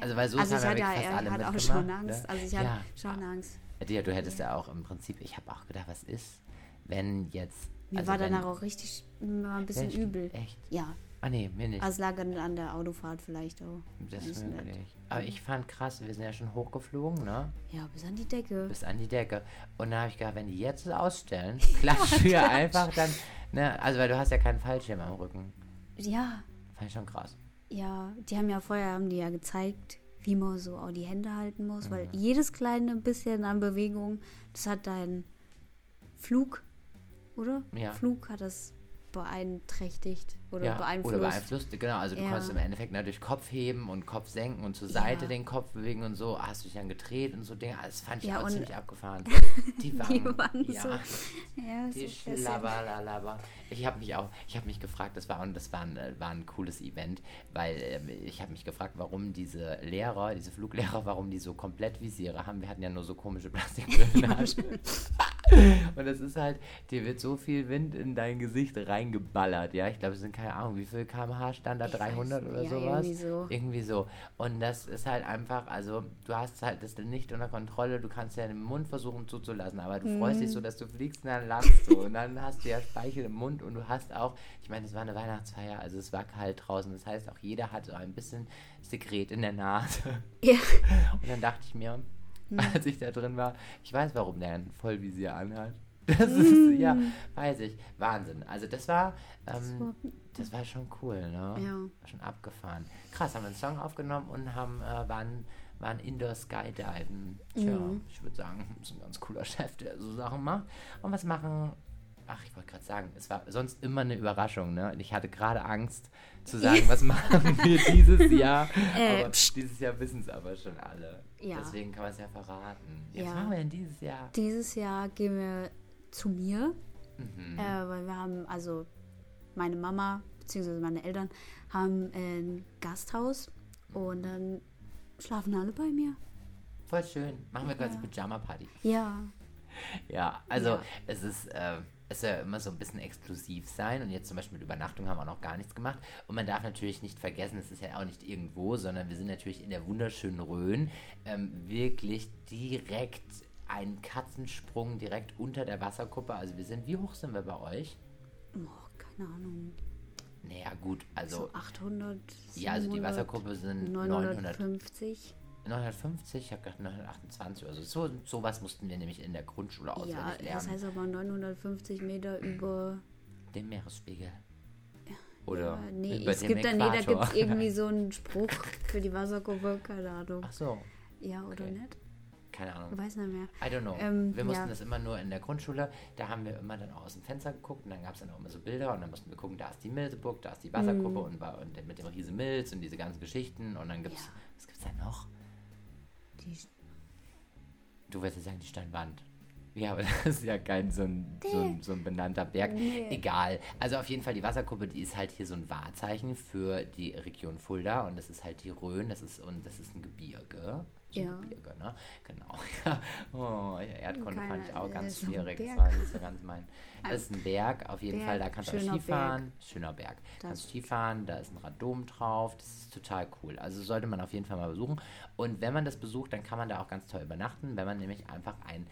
Also, weil so also ich ja hatte ja, fast alle hat auch mitgemacht, schon Angst. ne? Also ich hatte schon Angst. Ja, du hättest ja auch im Prinzip, ich habe auch gedacht, was ist, wenn jetzt. Mir also war danach auch richtig, mir war ein bisschen echt, übel. Echt? Ja, Ah nee, mir nicht. Also es lag an, an der Autofahrt vielleicht auch. das ist möglich. Aber ich fand krass, wir sind ja schon hochgeflogen, ne? Ja, bis an die Decke. Bis an die Decke. Und da habe ich gedacht, wenn die jetzt ausstellen, klatschen wir einfach dann, ne? Also weil du hast ja keinen Fallschirm am Rücken. Ja, Fand ich schon krass. ja, die haben ja vorher haben die ja gezeigt, wie man so auch die Hände halten muss, Mhm. weil jedes kleine bisschen an Bewegung, das hat dein Flug, oder? Ja. Flug hat das beeinträchtigt oder ja, beeinflusst. Oder beeinflusst, genau. Also du Ja. konntest im Endeffekt natürlich Kopf heben und Kopf senken und zur Seite Ja. den Kopf bewegen und so. Hast du dich dann gedreht und so Dinge. Das fand ich Ja, auch ziemlich abgefahren. Die Die waren, waren ja, so- Ja, die so. Schlabberlalaba. Ich habe mich auch, ich habe mich gefragt, das war, und das war ein, äh, war ein cooles Event, weil ähm, ich habe mich gefragt, warum diese Lehrer, diese Fluglehrer, warum die so komplett Visiere haben. Wir hatten ja nur so komische Plastikbrillen. und das ist halt, dir wird so viel Wind in dein Gesicht reingeballert, ja. Ich glaube, es sind keine Ahnung, wie viel kmh stand da, Ich weiß 300 nicht, oder ja, sowas? irgendwie so. Irgendwie so. Und das ist halt einfach, also du hast halt das nicht unter Kontrolle, du kannst ja den Mund versuchen zuzulassen, aber du freust Mhm. dich so, dass du fliegst und dann landest du und dann hast du ja Speichel im Mund und du hast auch, ich meine, es war eine Weihnachtsfeier, also es war kalt draußen, das heißt auch jeder hat so ein bisschen Sekret in der Nase. Ja. Und dann dachte ich mir, Hm. als ich da drin war, ich weiß, warum der ein Vollvisier anhat. Das ist, ja, Hm. weiß ich. Wahnsinn. Also das war, ähm, das war schon cool, ne? Ja. Schon abgefahren. Krass, haben wir einen Song aufgenommen und haben, äh, waren, waren Indoor Skydiven. Tja, Mhm. ich würde sagen, ist ein ganz cooler Chef, der so Sachen macht. Und was machen, ach, ich wollte gerade sagen, es war sonst immer eine Überraschung, ne? Und ich hatte gerade Angst zu sagen, was machen wir dieses Jahr. Äh, aber dieses Jahr wissen es aber schon alle. Ja. Deswegen kann man es ja verraten. Ja, Was Ja. machen wir denn dieses Jahr? Dieses Jahr gehen wir zu mir, Mhm. äh, weil wir haben, also meine Mama bzw. meine Eltern haben ein Gasthaus und dann schlafen alle bei mir. Voll schön. Machen wir Ja. Pyjama-Party. Ja, Ja, also Ja. es ist, äh, es soll ja immer so ein bisschen exklusiv sein und jetzt zum Beispiel mit Übernachtung haben wir noch gar nichts gemacht und man darf natürlich nicht vergessen, es ist ja auch nicht irgendwo, sondern wir sind natürlich in der wunderschönen Rhön, ähm, wirklich direkt ein Katzensprung direkt unter der Wasserkuppe, also wir sind, wie hoch sind wir bei euch? oh, keine Ahnung, Naja gut, also so 800, ja, also die 700, Wasserkuppe sind 900, 950. 950, ich habe gedacht 928 oder so. so. Sowas mussten wir nämlich in der Grundschule auswendig Ja, lernen. das heißt aber 950 Meter über. Den Meeresspiegel. Oder Ja, nee, über es dem gibt da, nee, da gibt es irgendwie so einen Spruch für die Wasserkuppe, keine Ahnung. Ach so, Ja, oder okay. nicht? Keine Ich Ahnung. weiß nicht mehr. I don't know. Ähm, wir mussten ja. das immer nur in der Grundschule. Da haben wir immer dann auch aus dem Fenster geguckt und dann gab es dann auch immer so Bilder und dann mussten wir gucken, da ist die Milseburg, da ist die Wasserkuppe und, war- und mit dem riesen Milz und diese ganzen Geschichten und dann gibt es, Ja. was gibt es da noch? Die, Du wirst jetzt sagen, die Steinwand. Ja, aber das ist ja kein so ein, so ein, so ein benannter Berg. Nee. Egal. Also auf jeden Fall, die Wasserkuppe, die ist halt hier so ein Wahrzeichen für die Region Fulda und das ist halt die Rhön, das ist und das ist ein Gebirge. Ein Ja. Gebirge, ne? Genau. Oh, Erdkunde Keine- fand ich auch ganz schwierig. Das Berg. war nicht so ganz mein. Das ist ein Berg, auf jeden Berg, Fall. Da kannst du auch Skifahren. Schöner Berg. Das- Kannst Skifahren, da ist ein Radom drauf. Das ist total cool. Also sollte man auf jeden Fall mal besuchen. Und wenn man das besucht, dann kann man da auch ganz toll übernachten, wenn man nämlich einfach ein,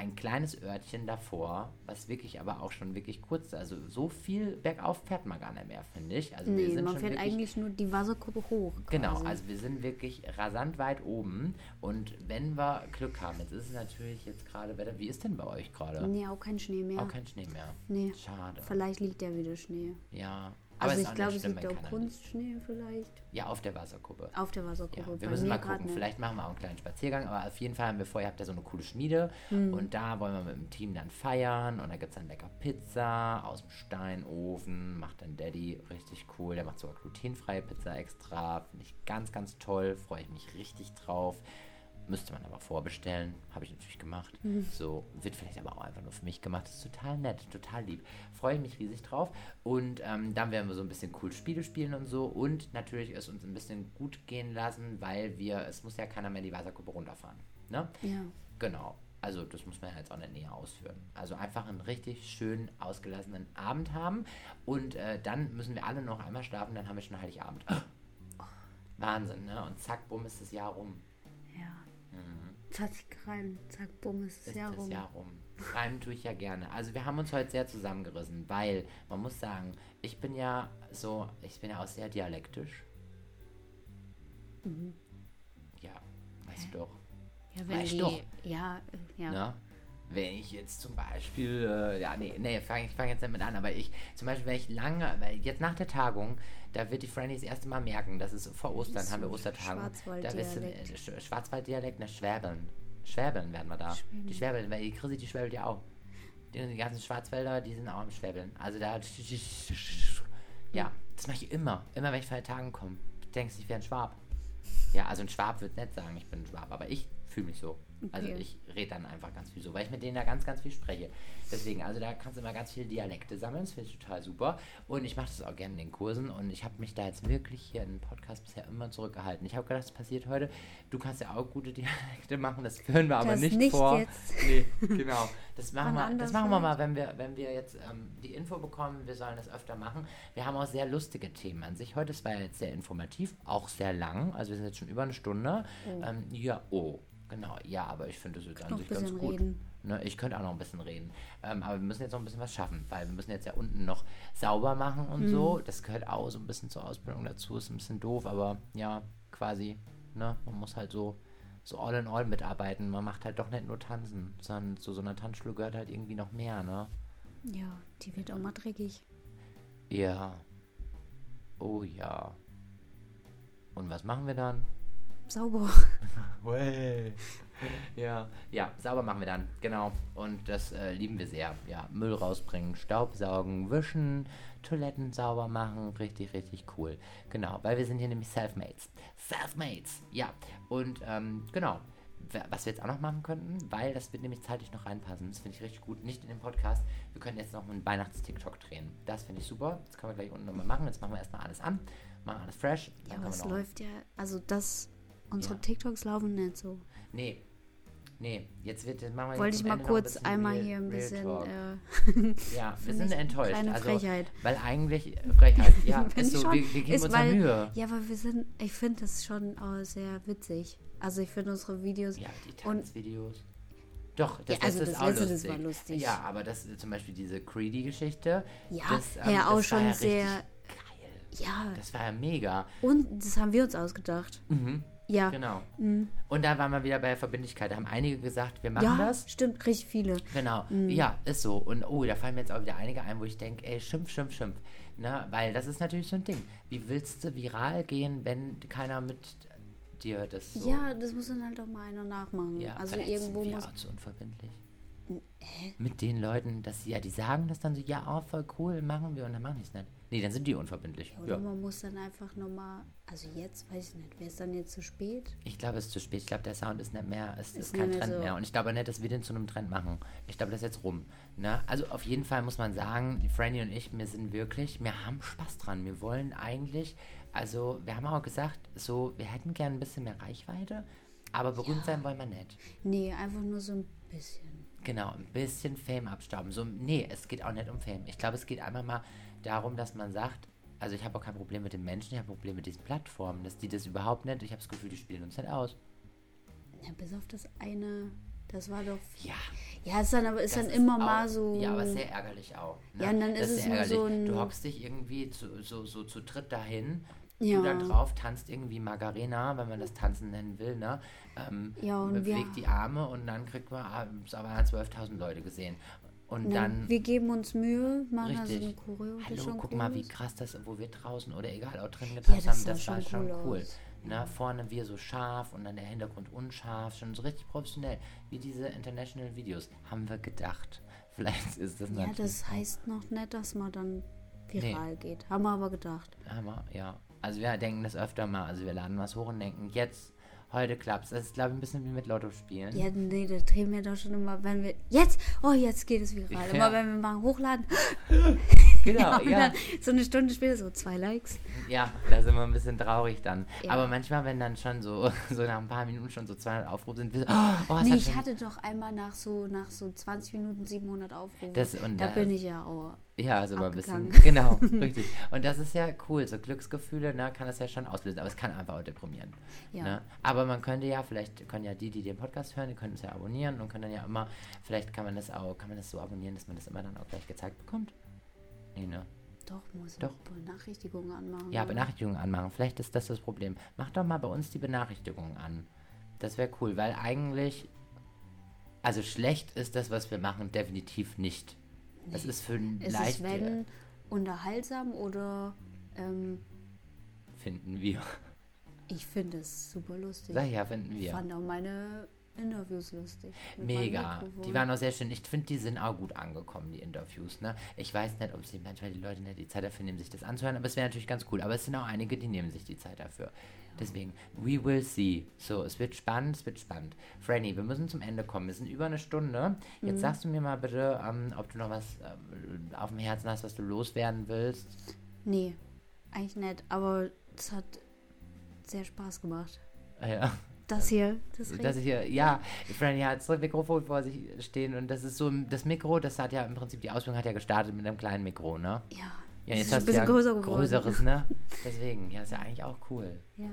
ein kleines Örtchen davor, was wirklich aber auch schon wirklich kurz, also so viel bergauf fährt man gar nicht mehr, finde ich. Also wir nee, sind man schon fährt wirklich, eigentlich nur die Wasserkuppe hoch. Genau, quasi. also wir sind wirklich rasant weit oben und wenn wir Glück haben, jetzt ist es natürlich jetzt gerade Wetter, wie ist denn bei euch gerade? Nee, auch kein Schnee mehr. Auch kein Schnee mehr. Nee. Schade. Vielleicht liegt ja wieder Schnee. Ja. Aber Also ich glaube, es liegt wenn auch. Kunstschnee vielleicht. Ja, auf der Wasserkuppe. Auf der Ja, Wasserkuppe. wir Bei müssen mal gucken. Vielleicht machen wir auch einen kleinen Spaziergang, aber auf jeden Fall haben wir vorher, habt ihr so eine coole Schmiede Hm. und da wollen wir mit dem Team dann feiern und da gibt es dann lecker Pizza aus dem Steinofen, macht dann Daddy richtig cool, der macht sogar glutenfreie Pizza extra, finde ich ganz, ganz toll, freue ich mich richtig drauf. Müsste man aber vorbestellen, habe ich natürlich gemacht. Mhm. So, wird vielleicht aber auch einfach nur für mich gemacht. Das ist total nett, total lieb. Freue ich mich riesig drauf. Und ähm, dann werden wir so ein bisschen cool Spiele spielen und so. Und natürlich es uns ein bisschen gut gehen lassen, weil wir, es muss ja keiner mehr die Wasserkuppe runterfahren. Ne? Ja. Genau. Also das muss man ja jetzt auch nicht näher ausführen. Also einfach einen richtig schönen, ausgelassenen Abend haben. Und äh, dann müssen wir alle noch einmal schlafen, dann haben wir schon Heiligabend. Wahnsinn, ne? Und zack, bumm, ist das Jahr rum. Ja. Mhm. hat sich gereimt. Zack, bumm, ist das ist Jahr das rum. Jahr rum. Reimen tue ich ja gerne. Also wir haben uns heute sehr zusammengerissen, weil man muss sagen, ich bin ja so, ich bin ja auch sehr dialektisch. Mhm. Ja, weißt du doch. Ja, wenn Weißt die, doch. ja, ja. Ne? Wenn ich jetzt zum Beispiel, äh, ja, nee, nee, fang, ich fange jetzt damit an, aber ich, zum Beispiel, wenn ich lange, weil jetzt nach der Tagung, da wird die Franny das erste Mal merken, das ist vor Ostern, So haben wir wissen, Schwarzwalddialekt. äh, Sch Schwarzwalddialekt, ne, Schwäbeln. Schwäbeln werden wir da. Schwäbeln. Die Schwäbeln, weil die Chrissy, die schwäbelt ja auch. Die, die ganzen Schwarzwälder, die sind auch am Schwäbeln. Also da, ja, das mache ich immer. Immer, wenn ich von den Tagen komme. Denkst du, ich wäre ein Schwab. Ja, also ein Schwab wird nicht sagen, ich bin ein Schwab, aber ich fühle mich so. Also Okay. ich rede dann einfach ganz viel so, weil ich mit denen da ganz, ganz viel spreche. Deswegen, also da kannst du immer ganz viele Dialekte sammeln, das finde ich total super. Und ich mache das auch gerne in den Kursen und ich habe mich da jetzt wirklich hier in den Podcast bisher immer zurückgehalten. Ich habe gedacht, das passiert heute. Du kannst ja auch gute Dialekte machen, das führen wir aber Das nicht, nicht vor. jetzt. Nee, genau. Das machen, wir, das machen wir mal, wenn wir, wenn wir jetzt ähm, die Info bekommen, wir sollen das öfter machen. Wir haben auch sehr lustige Themen an sich. Heute, war jetzt sehr informativ, auch sehr lang. Also wir sind jetzt schon über eine Stunde. Oh. Ähm, ja, oh, genau. Ja, aber ich finde das jetzt an sich ganz gut. reden. Ne, ich könnte auch noch ein bisschen reden. Ähm, aber wir müssen jetzt noch ein bisschen was schaffen, weil wir müssen jetzt ja unten noch sauber machen und so. Mhm. Das gehört auch so ein bisschen zur Ausbildung dazu. Ist ein bisschen doof, aber ja, quasi. Ne? Man muss halt so, so all in all mitarbeiten. Man macht halt doch nicht nur tanzen, sondern zu so einer Tanzschule gehört halt irgendwie noch mehr, ne? Ja, die wird auch mal dreckig. Ja. Oh ja. Und was machen wir dann? Sauber. Way. Ja, ja, sauber machen wir dann, genau. Und das äh, lieben wir sehr. Ja, Müll rausbringen, Staubsaugen, wischen, Toiletten sauber machen, richtig, richtig cool. Genau, weil wir sind hier nämlich Selfmates. Selfmates, ja. Und ähm, genau, Wa- was wir jetzt auch noch machen könnten, weil das wird nämlich zeitlich noch reinpassen. Das finde ich richtig gut. Nicht in den Podcast. Wir können jetzt noch einen Weihnachts-TikTok drehen. Das finde ich super. Das können wir gleich unten nochmal machen. Jetzt machen wir erstmal alles an, machen alles fresh. Ja, aber es läuft ja, also das, unsere Ja. TikToks laufen nicht so. Nee. Nee, jetzt wird machen wir Wollte ich mal Ende ein kurz bisschen einmal Real- hier ein bisschen, äh, Ja, wir sind enttäuscht. kleine also, Frechheit. Weil eigentlich, Frechheit, ja, ist so, schon. wir, wir geben Ist, uns weil- Mühe. ja, aber wir sind, ich finde das schon auch sehr witzig. Also ich finde unsere Videos, Ja, die Und- Tanzvideos. Doch, das Ja, also letzte ist das auch letzte, das lustig. war lustig. Ja, aber das äh, zum Beispiel diese Creedy-Geschichte. ja, das, ähm, ja, das auch war schon ja sehr, Geil. ja, Das war ja mega. und das haben wir uns ausgedacht. Mhm, Ja, genau. mhm. Und da waren wir wieder bei Verbindlichkeit. Da haben einige gesagt, wir machen ja, das. stimmt, richtig viele. Genau, Mhm. ja, ist so. Und oh, da fallen mir jetzt auch wieder einige ein, wo ich denke, ey, schimpf, schimpf, schimpf. Ne? Weil das ist natürlich so ein Ding. Wie willst du viral gehen, wenn keiner mit dir das so... Ja, das muss dann halt auch mal einer nachmachen. Ja, also irgendwo wir muss, auch zu unverbindlich. hä? Mit den Leuten, dass sie, ja, die sagen das dann so, ja, oh, voll cool, machen wir und dann machen die es nicht. Nee, dann sind die unverbindlich. Oder Ja. man muss dann einfach nochmal, also jetzt weiß ich nicht, wäre es dann jetzt zu spät? Ich glaube, es ist zu spät. Ich glaube, der Sound ist nicht mehr, es ist, Ist kein mehr Trend so. mehr. Und ich glaube nicht, dass wir den zu einem Trend machen. Ich glaube, das ist jetzt rum. Ne? Also auf jeden Fall muss man sagen, Franny und ich, wir sind wirklich, wir haben Spaß dran. Wir wollen eigentlich, also wir haben auch gesagt, so, wir hätten gern ein bisschen mehr Reichweite, aber berühmt sein wollen wir nicht. Nee, einfach nur so ein bisschen. Genau, ein bisschen Fame abstauben. So, nee, es geht auch nicht um Fame. Ich glaube, es geht einfach mal darum, dass man sagt, also ich habe auch kein Problem mit den Menschen, ich habe ein Problem mit diesen Plattformen, dass die das überhaupt nicht, ich habe das Gefühl, die spielen uns nicht aus. Ja, bis auf das eine, das war doch. Ja, Ja, ist dann aber ist das dann immer auch, mal so. Ja, aber sehr ärgerlich auch. Ne? Ja, und dann das ist es so ein- Du hockst dich irgendwie zu, so, so zu dritt dahin, Ja. du dann drauf, tanzt irgendwie Margarena, wenn man das Tanzen nennen will, ne? Ähm, Ja, und bewegt die Arme und dann kriegt man, aber 12.000 Leute gesehen. Und Na, dann wir geben uns Mühe, machen also Richtig. eine Choreo. Hallo, schon guck cool mal, wie krass das, wo wir draußen oder egal, auch drin Ja, getanzt das haben, das war schon schon cool cool. aus. Ne, vorne wir so scharf und dann der Hintergrund unscharf, schon so richtig professionell, wie diese International Videos, haben wir gedacht. Vielleicht ist das Ja, natürlich das heißt noch nicht, dass man dann viral geht. Haben wir aber gedacht. Hammer, ja. Also wir denken das öfter mal, also wir laden was hoch und denken, jetzt, heute klappt's. Das ist, glaube ich, ein bisschen wie mit Lotto spielen. Ja, nee, da drehen wir doch schon immer, wenn wir. Jetzt! Oh, jetzt geht es viral. Ja. Immer wenn wir mal hochladen. Genau, und ja. dann so eine Stunde später so zwei Likes. Ja, da sind wir ein bisschen traurig dann. Ja. Aber manchmal, wenn dann schon so, so nach ein paar Minuten schon so 200 Aufrufe sind, wir so, oh, oh, es Nee, ich hatte doch einmal nach so, nach so 20 Minuten 700 Aufrufe. Das- und da da- bin ich ja auch. Ja, also mal ein bisschen. Genau, richtig. Und das ist ja cool. So Glücksgefühle, ne, kann das ja schon auslösen. Aber es kann einfach auch deprimieren. Ja. Ne? Aber man könnte ja, vielleicht können ja die, die den Podcast hören, die können es ja abonnieren und können dann ja immer, vielleicht kann man das auch, kann man das so abonnieren, dass man das immer dann auch gleich gezeigt bekommt. Nee, ne? Doch, muss Doch. Benachrichtigungen anmachen. Ja, oder? Benachrichtigungen anmachen. Vielleicht ist das das Problem. Mach doch mal bei uns die Benachrichtigungen an. Das wäre cool, weil eigentlich, also schlecht ist das, was wir machen, definitiv nicht. Es ist für ein Ist leicht es, wenn, unterhaltsam oder ähm, finden wir. ich finde es super lustig. Sag ja, finden Ich wir. fand auch meine Interviews lustig. Mega. Die waren auch sehr schön. Ich finde, die sind auch gut angekommen, die Interviews. Ne? Ich weiß nicht, ob sie manchmal die Leute nicht die Zeit dafür nehmen, sich das anzuhören, aber es wäre natürlich ganz cool. Aber es sind auch einige, die nehmen sich die Zeit dafür. Deswegen, we will see. So, es wird spannend, es wird spannend. Franny, wir müssen zum Ende kommen. Wir sind über eine Stunde. Jetzt Mhm. sagst du mir mal bitte, ähm, ob du noch was ähm, auf dem Herzen hast, was du loswerden willst. Nee, eigentlich nicht. Aber es hat sehr Spaß gemacht. Ah, Ja. Das hier, das ich hier, ja, Franny hat das Mikrofon vor sich stehen und das ist so, das Mikro, das hat ja im Prinzip, die Ausbildung hat ja gestartet mit einem kleinen Mikro, ne? Ja, Ja, jetzt hast ein du ja bisschen größer größeres, ne? Deswegen, ja, ist ja eigentlich auch cool. Ja.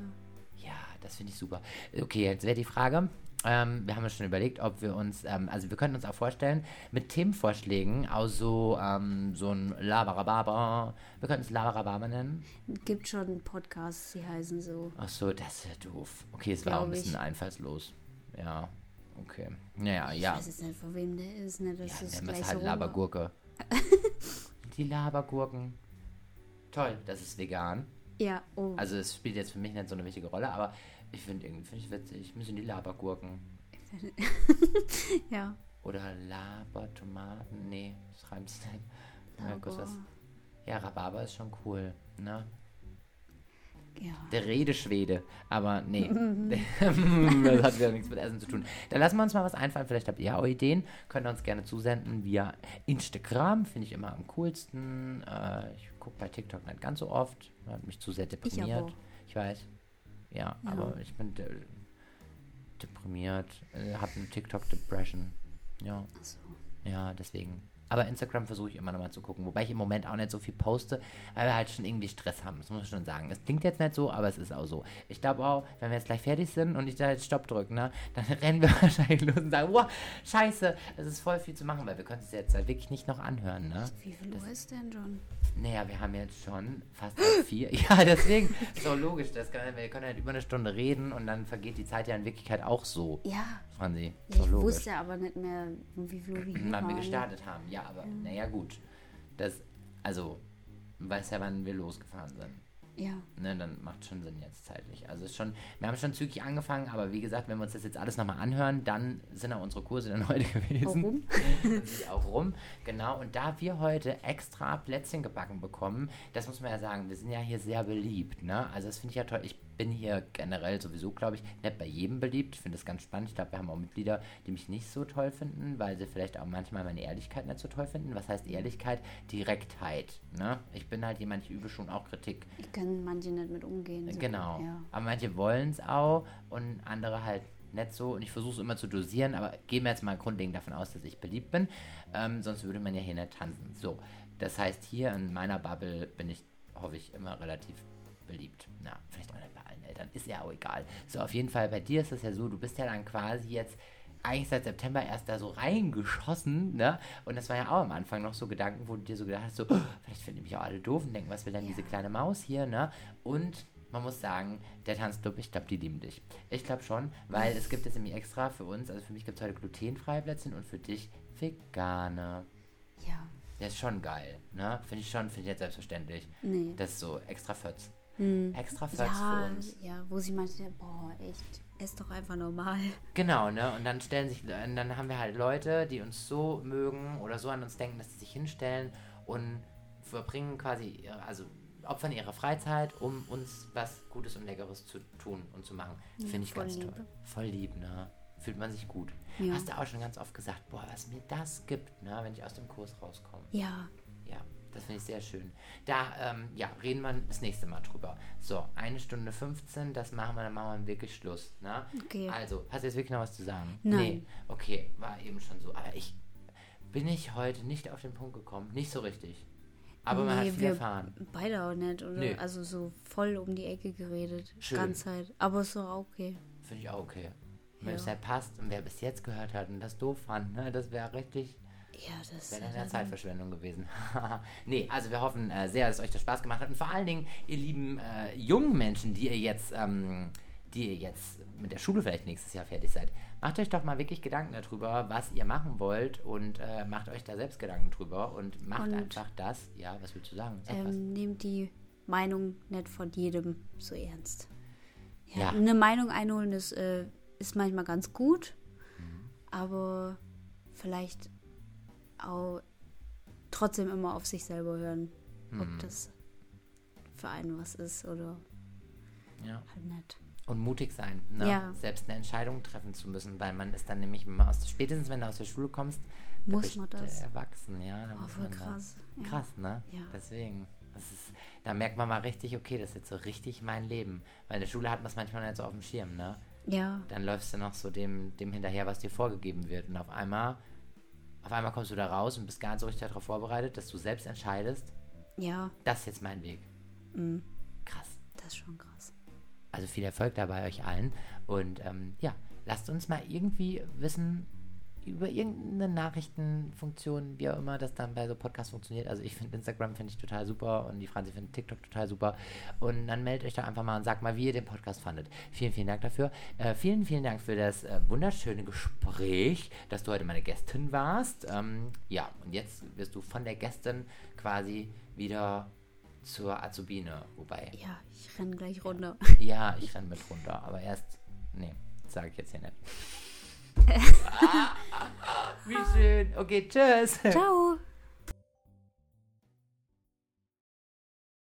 Ja, das finde ich super. Okay, jetzt wäre die Frage, ähm, wir haben uns schon überlegt, ob wir uns, ähm, also wir könnten uns auch vorstellen, mit Themenvorschlägen aus so, ähm, so ein Labarababa, wir könnten es Labarababa nennen. Gibt schon Podcasts, die heißen so. Ach so, das ist ja doof. Okay, es war auch ein Glaub ich. bisschen einfallslos. Ja, okay. Naja, Ich ja. weiß jetzt nicht, von wem der ist, ne? Das Ja, ist gleich halt so Labergurke. die Labergurken. Toll, das ist vegan. Ja, oh. Also es spielt jetzt für mich nicht so eine wichtige Rolle, aber ich finde irgendwie find ich witzig. Müssen die Labergurken. ja. Oder Labertomaten. Nee, sich nicht. Laber. was. Ja, Rhabarber ist schon cool, ne? Ja. Der Redeschwede. Aber nee. das hat wieder nichts mit Essen zu tun. Dann lassen wir uns mal was einfallen. Vielleicht habt ihr auch Ideen. Könnt ihr uns gerne zusenden via Instagram. Finde ich immer am coolsten. Äh, ich gucke bei TikTok nicht ganz so oft. Hat mich zu sehr deprimiert. aber. Ich, weiß. Ja, Ja. aber ich bin de deprimiert. Äh, hab eine TikTok-Depression. Ja. Achso. Ja, deswegen. Aber Instagram versuche ich immer noch mal zu gucken, wobei ich im Moment auch nicht so viel poste, weil wir halt schon irgendwie Stress haben, das muss ich schon sagen. Es klingt jetzt nicht so, aber es ist auch so. Ich glaube auch, wenn wir jetzt gleich fertig sind und ich da jetzt Stopp drücke, ne, dann rennen wir wahrscheinlich los und sagen, wow, scheiße, es ist voll viel zu machen, weil wir können es jetzt halt wirklich nicht noch anhören, ne? Wie viel Uhr ist denn schon? Naja, wir haben jetzt schon fast vier. Ja, deswegen, so logisch, das kann, wir können halt über eine Stunde reden und dann vergeht die Zeit ja in Wirklichkeit auch so, Ja. Franzi. ja ich logisch. wusste aber nicht mehr, wie viel wir hier wann wir gestartet haben. Ja, aber naja gut. Das, also, weiß ja, wann wir losgefahren sind. Ja. Ne, dann macht schon Sinn jetzt zeitlich. Also ist schon, wir haben schon zügig angefangen, aber wie gesagt, wenn wir uns das jetzt alles nochmal anhören, dann sind auch unsere Kurse dann heute gewesen. Sind die auch rum. Genau, und da wir heute extra Plätzchen gebacken bekommen, das muss man ja sagen, wir sind ja hier sehr beliebt, ne? Also das finde ich ja toll. Ich bin hier generell sowieso, glaube ich, nicht bei jedem beliebt. Ich finde das ganz spannend. Ich glaube, wir haben auch Mitglieder, die mich nicht so toll finden, weil sie vielleicht auch manchmal meine Ehrlichkeit nicht so toll finden. Was heißt Ehrlichkeit? Direktheit, ne? Ich bin halt jemand, ich übe schon auch Kritik. Ich kann manche nicht mit umgehen. So. Genau. Ja. Aber manche wollen es auch und andere halt nicht so. Und ich versuche es immer zu dosieren, aber gehen wir jetzt mal grundlegend davon aus, dass ich beliebt bin. Ähm, sonst würde man ja hier nicht tanzen. So, das heißt, hier in meiner Bubble bin ich, hoffe ich, immer relativ beliebt. Na, vielleicht auch nicht Eltern. Ist ja auch egal. So, auf jeden Fall, bei dir ist es ja so, du bist ja dann quasi jetzt eigentlich seit September erst da so reingeschossen, ne? Und das war ja auch am Anfang noch so Gedanken, wo du dir so gedacht hast, so, oh, vielleicht finden mich auch alle doof und denken, was will denn diese kleine Maus hier, ne? Und man muss sagen, der Tanzclub, ich glaube, die lieben dich. Ich glaube schon, weil es gibt jetzt nämlich extra für uns, also für mich gibt es heute glutenfreie Plätzchen und für dich vegane. Ja. Das ist schon geil, ne? Finde ich schon, finde ich jetzt selbstverständlich. Nee. Das ist so extra Fötz. Hm. Extra Fötz Ja, für uns. ja, wo sie meinte, boah, echt, ist doch einfach normal. Genau, ne? Und dann stellen sich, dann haben wir halt Leute, die uns so mögen oder so an uns denken, dass sie sich hinstellen und verbringen quasi, ihre- also opfern ihre Freizeit, um uns was Gutes und Leckeres zu tun und zu machen. Ja, Finde ich ganz lieb. toll. Voll lieb, ne? Fühlt man sich gut. Ja. Hast du auch schon ganz oft gesagt, boah, was mir das gibt, ne? Wenn ich aus dem Kurs rauskomme. Ja, Ja, Das finde ich sehr schön. Da, ähm, ja, reden wir das nächste Mal drüber. So, eine Stunde 15, das machen wir, dann machen wir wirklich Schluss. Ne? Okay. Also, hast du jetzt wirklich noch was zu sagen? Nein. Nee, okay, war eben schon so. Aber ich bin ich heute nicht auf den Punkt gekommen. Nicht so richtig. Aber man hat Nee, viel erfahren. Beide auch nicht, oder? Nee. Also so voll um die Ecke geredet. Schön. Ganz Zeit. Aber ist doch okay. Finde ich auch okay. Wenn Ja. es halt passt und wer bis jetzt gehört hat und das doof fand, ne, das wäre richtig, Ja, das wäre dann- Zeitverschwendung gewesen. nee, also wir hoffen äh, sehr, dass euch das Spaß gemacht hat und vor allen Dingen, ihr lieben äh, jungen Menschen, die ihr jetzt, ähm, die ihr jetzt mit der Schule vielleicht nächstes Jahr fertig seid, macht euch doch mal wirklich Gedanken darüber, was ihr machen wollt und äh, macht euch da selbst Gedanken drüber und macht Und- einfach das. Ja, was willst du sagen? Ähm, nehmt die Meinung nicht von jedem so ernst. Ja, Ja. Eine Meinung einholen ist, äh, ist manchmal ganz gut, Mhm. aber vielleicht auch trotzdem immer auf sich selber hören, Mhm. ob das für einen was ist oder Ja. halt nicht. Und mutig sein, ne? Ja. selbst eine Entscheidung treffen zu müssen, weil man ist dann nämlich immer aus, spätestens wenn du aus der Schule kommst, Muss man das? erwachsen, ja. Oh, voll man da- krass. Ja. Krass, ne? Ja. Deswegen. Ist, da merkt man mal richtig, okay, das ist jetzt so richtig mein Leben. Weil in der Schule hat man es manchmal nicht so auf dem Schirm, ne? Ja, Dann läufst du noch so dem, dem hinterher, was dir vorgegeben wird. Und auf einmal, auf einmal kommst du da raus und bist gar nicht so richtig darauf vorbereitet, dass du selbst entscheidest, ja, das ist jetzt mein Weg. mm, Krass. das ist schon krass. Also viel Erfolg dabei euch allen. Und ähm, ja, lasst uns mal irgendwie wissen über irgendeine Nachrichtenfunktion, wie auch immer das dann bei so Podcasts funktioniert. Also ich finde Instagram finde ich total super und die Franzi findet TikTok total super. Und dann meldet euch doch einfach mal und sagt mal, wie ihr den Podcast fandet. Vielen, vielen Dank dafür. Äh, vielen, vielen Dank für das äh, wunderschöne Gespräch, dass du heute meine Gästin warst. Ähm, ja, und jetzt wirst du von der Gästin quasi wieder zur Azubine. Wobei, Ja, ich renne gleich runter. ja, ich renne mit runter, aber erst. Nee, sage ich jetzt hier nicht. Wie schön. Okay, tschüss. Ciao.